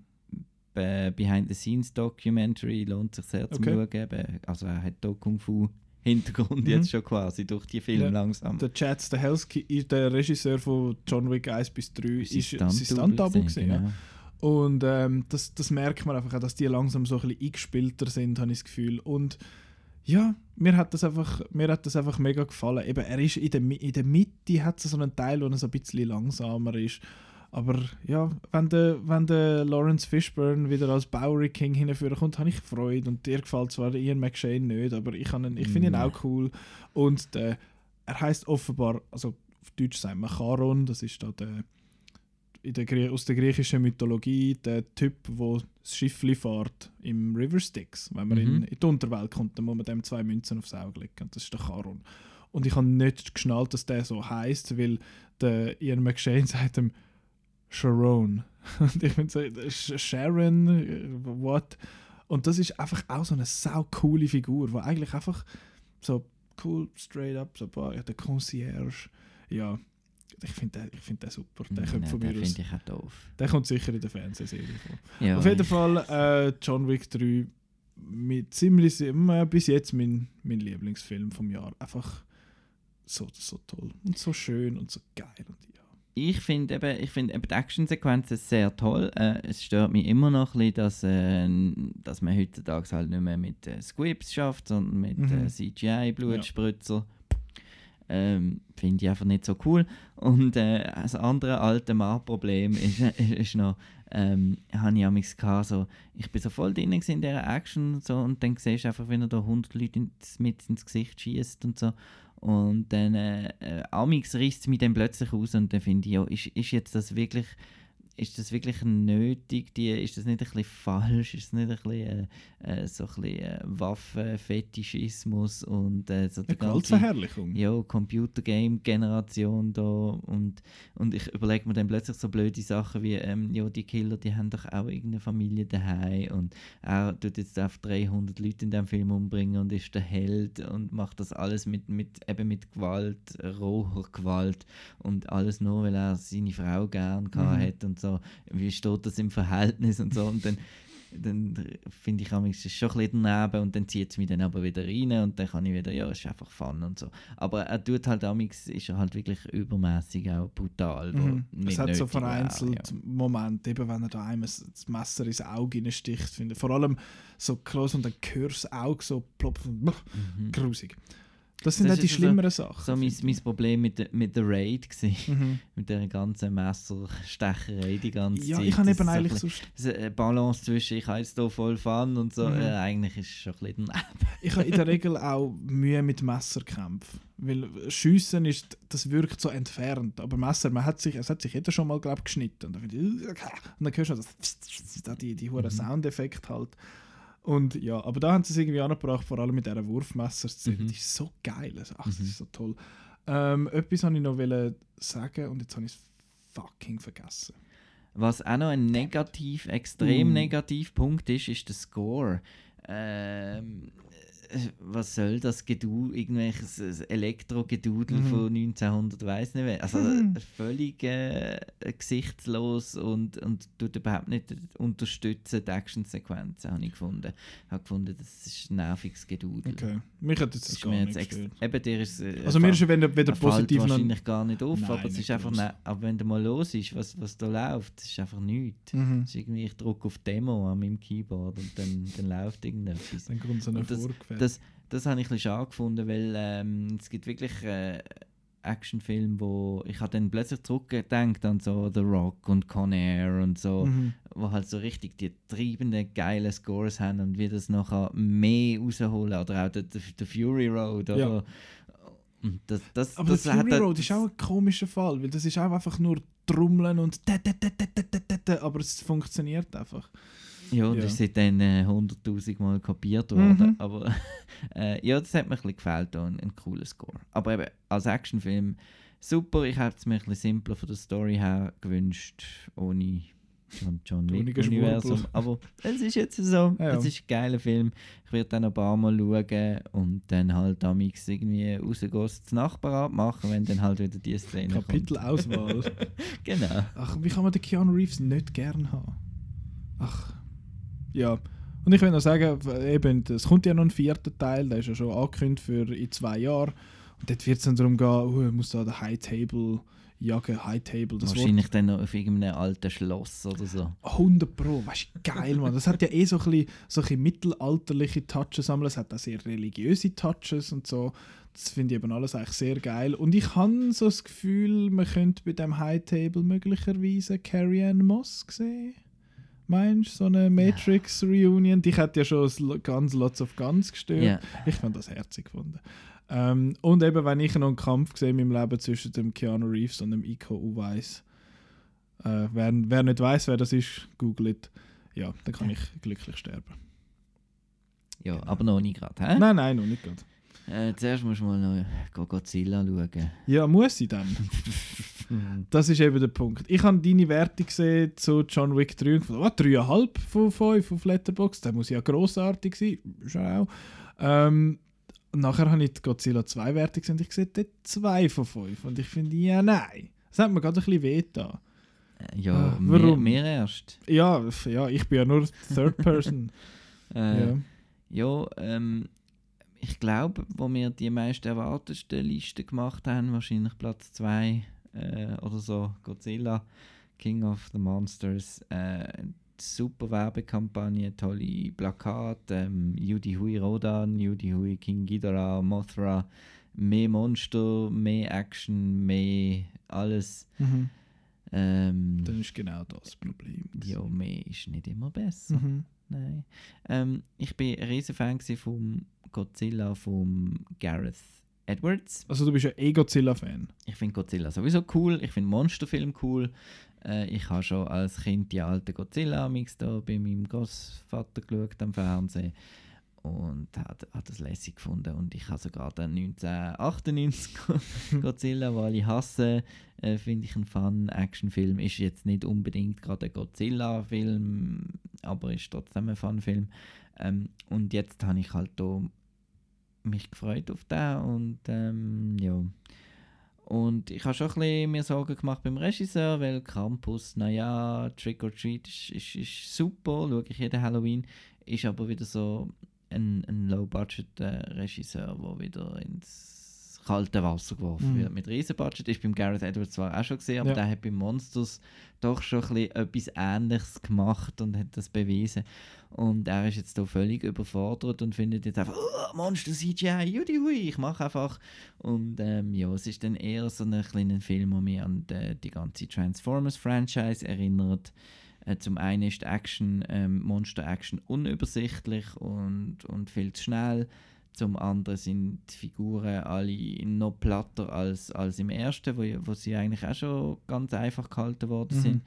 Äh, Behind-the-Scenes-Documentary, lohnt sich sehr zu Okay. schauen. Also er hat da Kung-Fu-Hintergrund Mhm. jetzt schon quasi durch die Filme Ja. langsam. Der Chad Stahelski, der Regisseur von John Wick 1 bis 3, ist, ist sein Stunt-Double ja. genau. Und ähm, das, das merkt man einfach, auch, dass die langsam so ein bisschen eingespielter sind, habe ich das Gefühl. Und ja, mir hat das einfach, mir hat das einfach mega gefallen. Eben, er ist in der, in der Mitte hat so einen Teil, wo er so ein bisschen langsamer ist. Aber ja, wenn der, wenn der Lawrence Fishburne wieder als Bowery King hinführen kommt, habe ich Freude. Und dir gefällt zwar Ian McShane nicht, aber ich, ihn- ich finde ihn Mm. auch cool. Und der, er heißt offenbar, also auf Deutsch sagt man Charon, das ist da der, in der, aus der griechischen Mythologie der Typ, wo das Schiff fährt im River Styx. Wenn man in, Mhm. in die Unterwelt kommt, dann muss man dem zwei Münzen aufs Auge legen. Und das ist der Charon. Und ich habe nicht geschnallt, dass der so heißt, weil der Ian McShane [laughs] sagt ihm Sharon. [laughs] Und ich finde so, Sh- Sharon, äh, what? Und das ist einfach auch so eine sau coole Figur, die eigentlich einfach so cool, straight up, so boah, ja, der Concierge. Ja, ich finde den, ich find den super. Der kommt von mir aus. ich auch doof. Der kommt sicher in der Fernsehserie vor. Ja, Auf jeden Fall äh, John Wick 3 mit ziemlich äh, bis jetzt mein, mein Lieblingsfilm vom Jahr. Einfach so, so toll und so schön und so geil. Und ja. Ich finde eben, ich finde eben die Actionsequenzen sehr toll. Äh, es stört mich immer noch ein bisschen, dass, äh, dass man heutzutage halt nicht mehr mit äh, Squibs schafft, sondern mit Mhm. äh, CGI-Blutspritzer. Ähm, finde ich einfach nicht so cool. Und äh, das andere alte Mann-Problem [laughs] ist, ist noch, ähm, habe ich amigs so, ich bin so voll drin in dieser Action und so und dann siehst du einfach, wenn er da 100 Leute ins, mit ins Gesicht schießt und so. Und dann äh, äh, amix reißt es mich plötzlich aus und dann finde ich, ja, ist, ist jetzt das wirklich, ist das wirklich nötig? Die, ist das nicht ein bisschen falsch? Ist das nicht ein bisschen, äh, äh, so ein bisschen äh, Waffenfetischismus und äh, so Eine der ganze ja, Computergame-Generation da und, und ich überlege mir dann plötzlich so blöde Sachen wie, ähm, ja, die Killer, die haben doch auch irgendeine Familie daheim und er tut jetzt auf 300 Leute in dem Film umbringen und ist der Held und macht das alles mit, mit, eben mit Gewalt, roher Gewalt und alles nur, weil er seine Frau gern gehabt Mhm. hat und so. Wie steht das im Verhältnis und so und dann dann finde ich es ist schon ein bisschen daneben und dann zieht es mich dann aber wieder rein und dann kann ich wieder, ja, es ist einfach Fun und so. Aber er tut halt amigs ist er halt wirklich übermäßig auch brutal. Mhm. Es hat so vereinzelt ja. Momente, eben wenn er da einem das Messer ins Auge sticht, finde. Vor allem so close und dann hörst du das Auge so plopp und Mhm. grusig. Das sind Das auch die also schlimmeren Sachen. So mein, mein Problem mit, der- mit der Raid gewesen. Mhm. [laughs] mit der ganzen Messerstecherei die ganze Ja, Zeit. ich habe eben so eigentlich bisschen- sonst so eine Balance zwischen ich habe jetzt hier voll Fun und so, Mhm. äh, eigentlich ist es schon ein bisschen. [laughs] Ich habe in der Regel auch Mühe mit Messerkämpfen. Weil Schiessen ist, das wirkt so entfernt. Aber Messer, man hat sich, es hat sich jeder schon mal glaub, geschnitten. Und dann, [laughs] und dann hörst du das, da die, die hohen Soundeffekt halt. Und ja, aber da haben sie es irgendwie angebracht, vor allem mit dieser Wurfmesser-Szene. Mhm. Die ist so geil. Ach, das ist so toll. Ähm, etwas wollte ich noch sagen und jetzt habe ich es fucking vergessen. Was auch noch ein negativ, extrem Uh. negativ Punkt ist, ist der Score. Ähm, äh, was soll das Gedudel, irgendwelches äh, Elektro-Gedudel Mhm. von 1900, weiß nicht mehr. Also Mhm. völlig äh, gesichtslos und, und tut überhaupt nicht unterstützen die Actionsequenzen, habe ich gefunden. Ich habe gefunden, das ist ein nerviges Gedudel. Okay. Mich hat jetzt das gar mir nicht jetzt. Eben, dir ist, äh, Also mir ist weder, weder er positiv noch... wahrscheinlich gar nicht auf, Nein, aber es ist einfach, ne, aber wenn du mal los ist, was, was da läuft, das ist einfach nichts. Mhm. Ist irgendwie, ich drücke auf Demo an meinem Keyboard und dann, dann läuft irgendetwas. Dann kommt so eine Und das, das habe ich ein bisschen schade gefunden, weil ähm, es gibt wirklich äh, Actionfilme, wo ich dann plötzlich zurückgedacht an so The Rock und Con Air und so, mhm. wo halt so richtig die treibenden, geilen Scores haben und wir das nachher mehr rausholen oder auch The der Fury Road oder ja. Das, das, aber das, das Fury hat, Road ist auch ein komischer Fall, weil das ist auch einfach nur Trommeln und da, da, da, aber es funktioniert einfach. Ja, und Ja. ist seitdem äh, 100'000 Mal kopiert worden. Mhm. Aber äh, ja, das hat mir ein bisschen gefällt, ein, ein cooler Score. Aber eben, als Actionfilm super. Ich hätte es mir ein bisschen simpler von der Story her gewünscht, ohne John, John Wick-Universum. Aber es ist jetzt so. [laughs] Ja. Es ist ein geiler Film. Ich werde dann ein paar Mal schauen und dann halt amix irgendwie rausgehen, das Nachbarn machen, wenn dann halt wieder die Szene kommt. Kapitelauswahl. [laughs] Genau. Ach, wie kann man den Keanu Reeves nicht gern haben? Ach, ja. Und ich will noch sagen, eben, es kommt ja noch ein vierter Teil, der ist ja schon angekündigt für in zwei Jahren. Und dort wird es dann darum gehen, oh, ich muss da den High Table jagen, High Table. Das Wort Wahrscheinlich dann noch auf irgendeinem alten Schloss oder so. 100 Pro, weißt du, geil, Mann. Das hat ja eh so ein bisschen, so ein mittelalterliche Touches, aber es hat auch sehr religiöse Touches und so. Das finde ich eben alles eigentlich sehr geil. Und ich habe so das Gefühl, man könnte bei dem High Table möglicherweise Carrie Ann Moss sehen. Meinst du, so eine Matrix-Reunion? Die hat ja schon ganz Lots of Guns gestört. Ja. Ich fand das herzig gefunden. Ähm, und eben, wenn ich noch einen Kampf gesehen meinem Leben zwischen dem Keanu Reeves und dem Iko Uweis, äh, wer, wer nicht weiß, wer das ist, googelt. Ja, dann kann ich glücklich sterben. Ja, aber noch nicht gerade, hä? Nein, nein, noch nicht gerade. Äh, zuerst musst du mal noch Go- Godzilla schauen. Ja, muss ich dann? [laughs] das ist eben der Punkt. Ich habe deine Werte gesehen zu John Wick 3 und gedacht, oh, 3,5 von 5 auf Letterboxd, der muss ja grossartig sein. Auch. Ähm, nachher habe ich die Godzilla 2 Werte gesehen und ich sehe dort 2 von 5. Und ich finde, ja, nein. Das hat mir gerade ein bisschen weh da. Äh, Ja, mir, warum? mir erst. Ja, ja, ich bin ja nur Third Person. [laughs] Äh, ja. Ja, ähm, ich glaube, wo wir die meisten erwartetsten Listen gemacht haben, wahrscheinlich Platz 2 äh, oder so, Godzilla, King of the Monsters, äh, super Werbekampagne, tolle Plakate, ähm, Yudi Hui Rodan, Yudi Hui King Ghidorah, Mothra, mehr Monster, mehr Action, mehr alles. Mhm. Ähm, Dann ist genau das Problem. ja, mehr ist nicht immer besser. Mhm. Nein. Ähm, ich bin ein riesen Fan gewesen vom Godzilla von Gareth Edwards. Also du bist ja eh Godzilla-Fan. Ich finde Godzilla sowieso cool. Ich finde Monsterfilm cool. Äh, ich habe schon als Kind die alten Godzilla-Mix da bei meinem Großvater geschaut am Fernsehen und hat, hat das lässig gefunden. Und ich habe sogar den 1998 [laughs] Godzilla, weil ich hasse, äh, finde ich ein Fun-Action-Film. Ist jetzt nicht unbedingt gerade ein Godzilla-Film, aber ist trotzdem ein Fun-Film. Ähm, und jetzt habe ich halt da mich gefreut auf den und ähm, ja. Und ich habe schon ein bisschen mir Sorgen gemacht beim Regisseur, weil Campus, naja, Trick or Treat ist, ist, ist super, schaue ich jeden Halloween, ist aber wieder so ein, ein Low-Budget-Regisseur, der wieder ins kalte Wasser geworfen Mhm. wird. Mit Riesenbudget ist beim Gareth Edwards zwar auch schon gesehen, aber Ja. der hat bei Monsters doch schon ein bisschen etwas Ähnliches gemacht und hat das bewiesen. Und er ist jetzt da völlig überfordert und findet jetzt einfach, oh, Monster CGI, judi hui, ich mache einfach. Und ähm, ja, es ist dann eher so ein kleiner Film, der mich an die, die ganze Transformers-Franchise erinnert. Äh, zum einen ist Action, ähm, Monster-Action unübersichtlich und, und viel zu schnell. Zum anderen sind die Figuren alle noch platter als, als im ersten, wo, wo sie eigentlich auch schon ganz einfach gehalten worden Mhm. sind.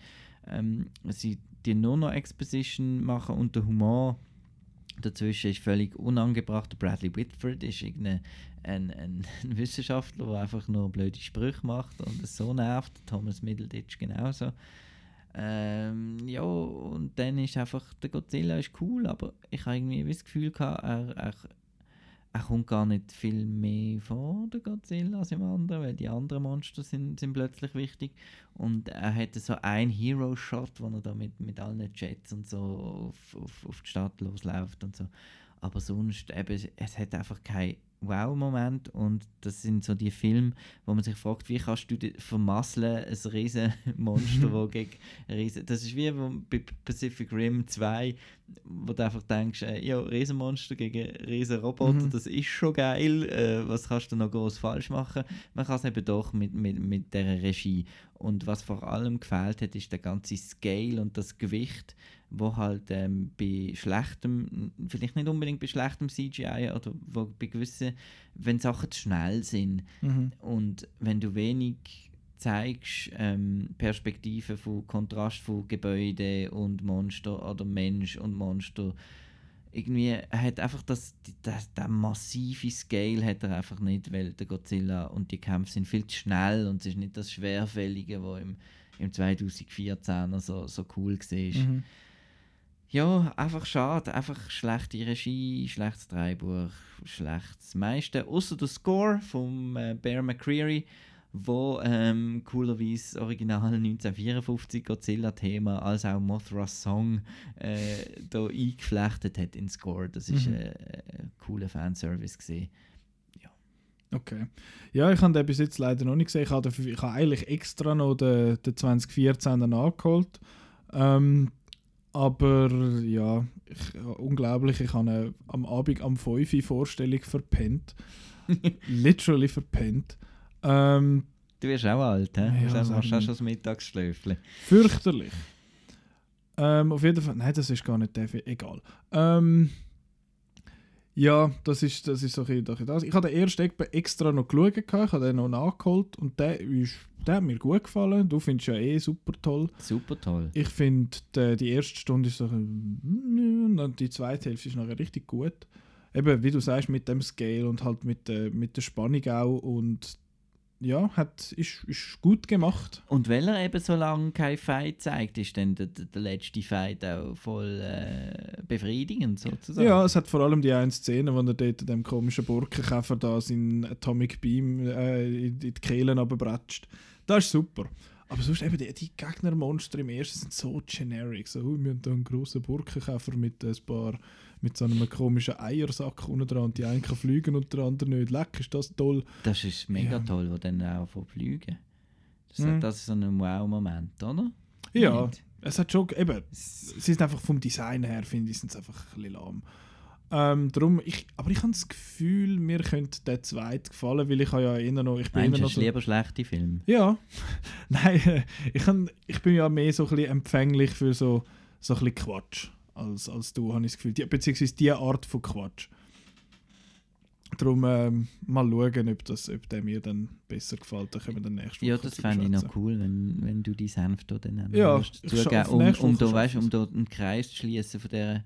Ähm, sie die nur noch Exposition machen und der Humor dazwischen ist völlig unangebracht. Bradley Whitford ist irgendein ein, ein, ein [laughs] Wissenschaftler, der einfach nur blöde Sprüche macht und es so nervt. Thomas Middleditch genauso. Ähm, ja, und dann ist einfach, der Godzilla ist cool, aber ich habe irgendwie das Gefühl gehabt, er, er, er kommt gar nicht viel mehr vor, der Godzilla, als im anderen, weil die anderen Monster sind, sind plötzlich wichtig. Und er hatte so einen Hero-Shot, wo er da mit, mit allen Jets und so auf, auf, auf die Stadt losläuft und so. Aber sonst, eben, es hat einfach keinen Wow-Moment und das sind so die Filme, wo man sich fragt, wie kannst du vermasseln, ein riesen Monster, [laughs] wo gegen riesen... Das ist wie bei Pacific Rim 2, wo du einfach denkst, äh, ja, Riesenmonster gegen riesen Roboter, Mhm. das ist schon geil, äh, was kannst du noch groß falsch machen? Man kann es eben doch mit, mit, mit der Regie. Und was vor allem gefehlt hat, ist der ganze Scale und das Gewicht, wo halt ähm, bei schlechtem, vielleicht nicht unbedingt bei schlechtem CGI, oder wo bei gewissen, wenn Sachen zu schnell sind Mhm. und wenn du wenig zeigst, ähm, Perspektiven von Kontrast von Gebäude und Monster oder Mensch und Monster, irgendwie er hat einfach das, das, der massive Scale hat er einfach nicht, weil der Godzilla und die Kämpfe sind viel zu schnell und es ist nicht das Schwerfällige, was im, im 2014 so, so cool war. Mhm. Ja, einfach schade. Einfach schlechte Regie, schlechtes Drehbuch, schlechtes meiste. Außer der Score von äh, Bear McCreary wo ähm, coolerweise das Original 1954 Godzilla-Thema als auch Mothras Song äh, da eingeflechtet hat in Score. Das ist Mhm. äh, ein cooler Fanservice gesehen. Okay. Ja, ich habe den bis jetzt leider noch nicht gesehen. Ich habe, ich habe eigentlich extra noch den, den 2014 nachgeholt. Ähm, aber ja, ich, unglaublich, ich habe eine, am Abend am 5 Uhr Vorstellung verpennt. [laughs] Literally verpennt. Ähm, Du wirst auch alt, hä? Ja, du machst auch schon das Mittagsschläfchen. fürchterlich. Ähm, auf jeden Fall, nein, das ist gar nicht der, egal. Ähm, ja, das ist, das ist so ein bisschen- das. Ich habe den ersten etwa extra noch geschaut, ich habe den noch nachgeholt und der, ist, der hat mir gut gefallen. Du findest ja eh super toll. Super toll. Ich finde, die, die erste Stunde ist so ein bisschen, und die zweite Hälfte ist nachher richtig gut. Eben, wie du sagst, mit dem Scale und halt mit, der mit der Spannung auch und ja, hat, ist, ist gut gemacht. Und weil er eben so lange kein Fight zeigt, ist dann der, der, letzte Fight auch voll äh, befriedigend sozusagen. Ja, es hat vor allem die eine Szene, wo er dort dem komischen Burkenkäfer da seinen Atomic Beam äh, in in die Kehlen runterbratscht. Das ist super. Aber sonst eben, die, die Gegnermonster im ersten sind so generic. So, oh, wir haben da einen grossen Burkenkäfer mit ein paar, mit so einem komischen Eiersack unten dran und die einen kann fliegen und der andere nicht. Leck, ist das toll. Das ist mega Ja. toll, wo dann auch von fliegen. Das, Mhm. das ist so ein Wow-Moment, oder? Ja, Nicht? es hat schon, eben, sie sind einfach vom Design her, finde ich, sind sie einfach ein bisschen lahm. Ähm, drum, ich, aber ich habe das Gefühl, mir könnte der zweite gefallen, weil ich habe ja immer noch, ich bin Meinst immer noch es so, lieber schlechte Filme? Ja, [laughs] nein, [laughs] ich, kann, ich bin ja mehr so ein bisschen empfänglich für so, so ein bisschen Quatsch als, als du, habe ich das Gefühl. Die, beziehungsweise die Art von Quatsch. Darum ähm, mal schauen, ob, das, ob der mir dann besser gefällt. Da können wir dann nächste Woche Ja, das fände ich noch cool, wenn, wenn du die Senf da dann Ja, ich zugeben, um, um, da, weißt, um da einen Kreis zu schließen von dieser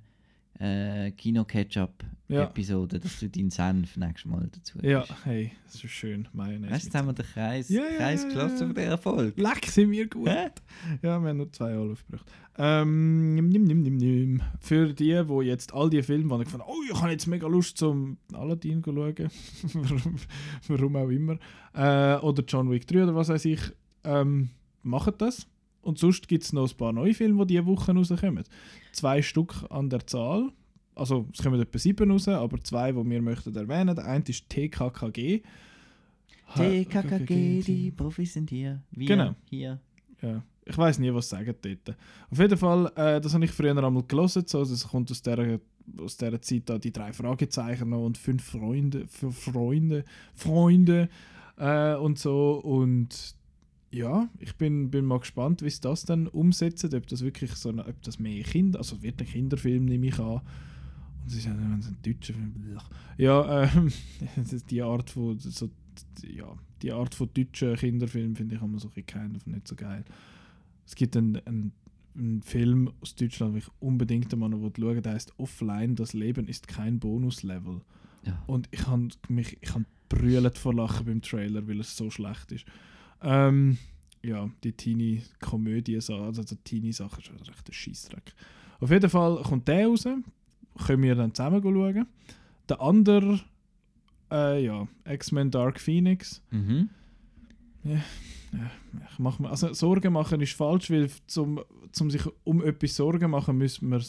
äh, Kino-Ketchup-Episode, dass du deinen Senf nächstes Mal dazu Ja, gibst. hey, das ist schön. Mayonnaise. Weißt du, jetzt haben wir den Kreis, Ja, ja, Kreis ja, geschlossen ja. von dieser Folge. Leck, sind wir gut. Ja, wir haben nur zwei aufgebracht. Ähm, nimm, nimm, nimm, nimm, nimm. Für die, die jetzt all die Filme, die ich gefunden oh, ich habe jetzt mega Lust zum Aladdin zu schauen. [laughs] warum, auch immer. Äh, oder John Wick 3 oder was weiß ich. Ähm, macht das. Und sonst gibt es noch ein paar neue Filme, die diese Woche rauskommen. Zwei Stück an der Zahl. Also es kommen etwa sieben raus, aber zwei, die wir möchten erwähnen. Der eine ist TKKG. TKKG, die Profis sind hier. Wir Genau. hier. Ja, ich weiß nie, was sie sagen dort. Auf jeden Fall, äh, das habe ich früher einmal gelesen. So, das kommt aus der, aus der Zeit da die drei Fragezeichen noch und fünf Freunde, für Freunde, Freunde äh, und so. Und ja, ich bin, bin mal gespannt, wie sie das dann umsetzen. Ob das wirklich so, eine, ob das mehr Kinder, also wird ein Kinderfilm, nehme ich an. Und ist ja, wenn es ein deutscher Film, ja, ähm, [laughs] die Art von so, ja, die Art von deutschen Kinderfilm finde ich immer so ein keinen nicht so geil. Es gibt einen, einen, einen Film aus Deutschland, den ich unbedingt einmal noch schauen der heißt Offline, das Leben ist kein Bonuslevel. Ja. Und ich habe mich, ich habe brüllt vor Lachen beim Trailer, weil es so schlecht ist. Ähm, ja, die Teenie-Komödie, so, also die Teenie-Sache ist echt ein Scheissdreck. Auf jeden Fall kommt der raus, können wir dann zusammen schauen. Der andere, äh, ja, X-Men Dark Phoenix. Mhm. Ich mach mir, also Sorgen machen ist falsch, weil zum, zum sich um etwas Sorgen machen müssen wir,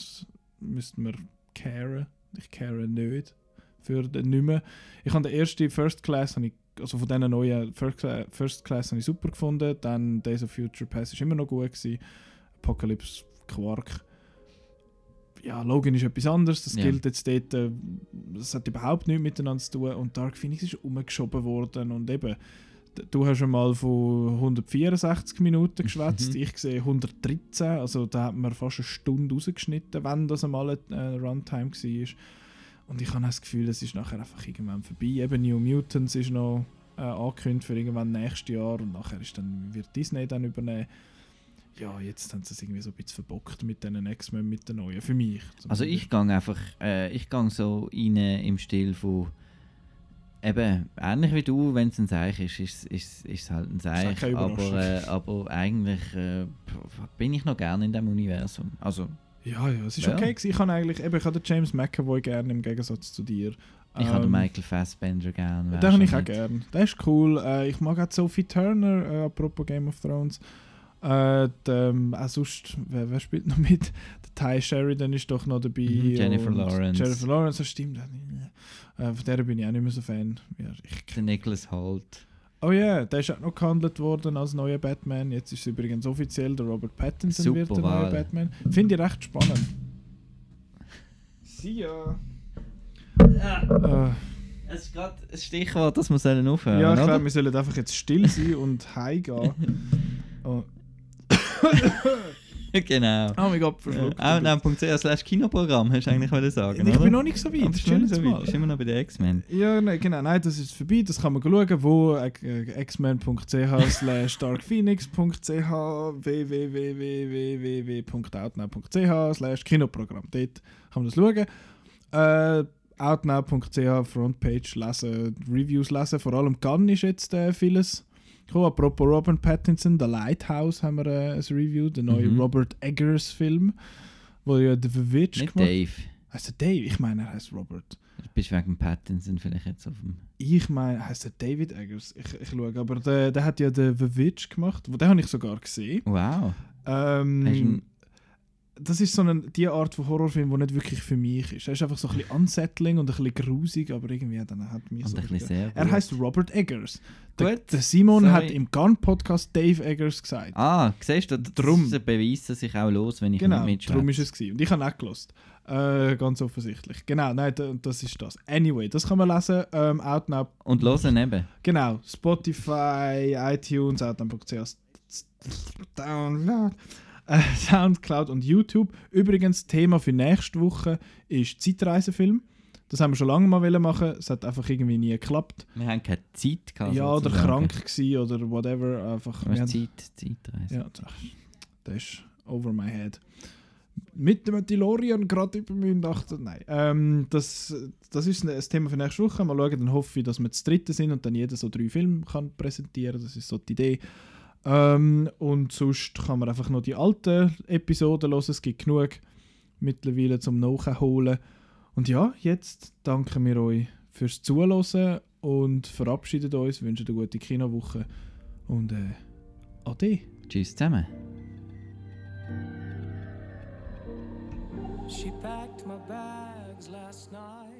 müssen wir caren. Ich care nicht für den nicht mehr. Ich habe den ersten First Class, habe ich, also von diesen neuen First Class, First Class habe ich super gefunden. Dann Days of Future Past ist immer noch gut gewesen. Apocalypse Quark. Ja, Logan ist etwas anderes. Das Ja. gilt jetzt dort. äh, Das hat überhaupt nichts miteinander zu tun. Und Dark Phoenix ist umgeschoben worden und eben Du hast schon mal von 164 Minuten geschwätzt, Mhm. ich sehe 113, also da hat man fast eine Stunde rausgeschnitten, wenn das einmal eine äh, Runtime war. Und ich habe das Gefühl, es ist nachher einfach irgendwann vorbei. Eben New Mutants ist noch äh, angekündigt für irgendwann nächstes Jahr und nachher ist dann, wird Disney dann übernehmen. Ja, jetzt haben sie es irgendwie so ein bisschen verbockt mit den X-Men, mit den neuen, für mich. Also ich gehe einfach, äh, ich gehe so rein im Stil von eben, ähnlich wie du, wenn es ein Seich ist, ist, ist, ist es halt ein Seich. Aber, äh, aber eigentlich äh, bin ich noch gerne in dem Universum. Also Ja, ja, es ist Ja. okay gewesen. Ich habe eigentlich, eben, ich habe den James McAvoy gerne im Gegensatz zu dir. Ich habe den Ähm, Michael Fassbender gern. wer Den habe ich auch nicht. gern. Der ist cool. Äh, ich mag auch Sophie Turner, äh, apropos Game of Thrones. Äh, die, ähm, auch sonst, wer, wer spielt noch mit? Der Ty Sheridan ist doch noch dabei. Mhm, Jennifer Lawrence. Jennifer Lawrence, das stimmt. Äh, von der bin ich auch nicht mehr so Fan. Ja, ich, Der Nicholas Holt. Oh ja, yeah, der ist auch noch gehandelt worden als neuer Batman. Jetzt ist es übrigens offiziell, der Robert Pattinson Super wird der Wahl. neue Batman. Finde ich recht spannend. See ya. Äh, Es ist gerade ein Stichwort, das wir sollen aufhören Ja, ich glaube, wir sollen einfach jetzt still sein und heimgehen. [laughs] oh. [laughs] [laughs] genau. oh Gott, Äh, verschluckt. Outnow.ch slash Kinoprogramm, hast du eigentlich wollen sagen, ich oder? bin noch nicht so weit, bist du noch so weit, bist immer noch bei den X-Men. Ja, nein, genau, nein, das ist vorbei, das kann man schauen, wo äh, xmen.ch [laughs] slash darkphoenix.ch www.outnow.ch slash Kinoprogramm. Dort kann man das schauen. Äh, outnow.ch Frontpage lesen, Reviews lesen, vor allem Gunn ist jetzt äh, vieles gekommen. Apropos Robert Pattinson, The Lighthouse haben wir äh, ein Review, der neue Mhm. Robert Eggers Film, wo ja The Witch Nicht gemacht Dave. Heißt er Dave? Ich meine, er heißt Robert. Du bist wegen Pattinson vielleicht jetzt auf dem... Ich meine, heißt er David Eggers? Ich, ich schaue, aber der, der hat ja den The Witch gemacht, wo den habe ich sogar gesehen. Wow. Ähm, das ist so eine, die Art von Horrorfilm, die nicht wirklich für mich ist. Er ist einfach so ein bisschen unsettling und ein bisschen grusig, aber irgendwie dann hat mich Und so Er heißt Robert Eggers. Der, der Simon sorry. hat im Gun-Podcast Dave Eggers gesagt. Ah, siehst du, das Drum. ist ein Beweis, dass ich auch los, wenn ich genau, nicht darum mitschwätze. ist es gewesen. Und ich habe auch gelost. Äh, ganz offensichtlich. Genau, nein, da- das ist das. Anyway, das kann man lesen. Ähm, Outnow Und hören eben. Genau, Spotify, iTunes, outnow.ch, Download, äh, Soundcloud und YouTube. Übrigens, Thema für nächste Woche ist Zeitreisefilm. Das haben wir schon lange mal wollen machen, es hat einfach irgendwie nie geklappt. Wir haben keine Zeit gehabt. ja, oder krank gewesen oder whatever. Einfach, wir haben- Zeit, Zeitreise. ja, das ist over my head. Mit dem DeLorean gerade über und dachte, nein. Ähm, das, das ist ein Thema für nächste Woche. Mal schauen, dann hoffe ich, dass wir das dritte sind und dann jeder so drei Filme kann präsentieren Das ist so die Idee. Ähm, und sonst kann man einfach noch die alten Episoden hören. Es gibt genug mittlerweile zum Nachholen. Und ja, jetzt danken wir euch fürs Zuhören und verabschieden uns, wünschen eine gute Kinowoche und äh, Ade. Tschüss zusammen. She packed my bags last night.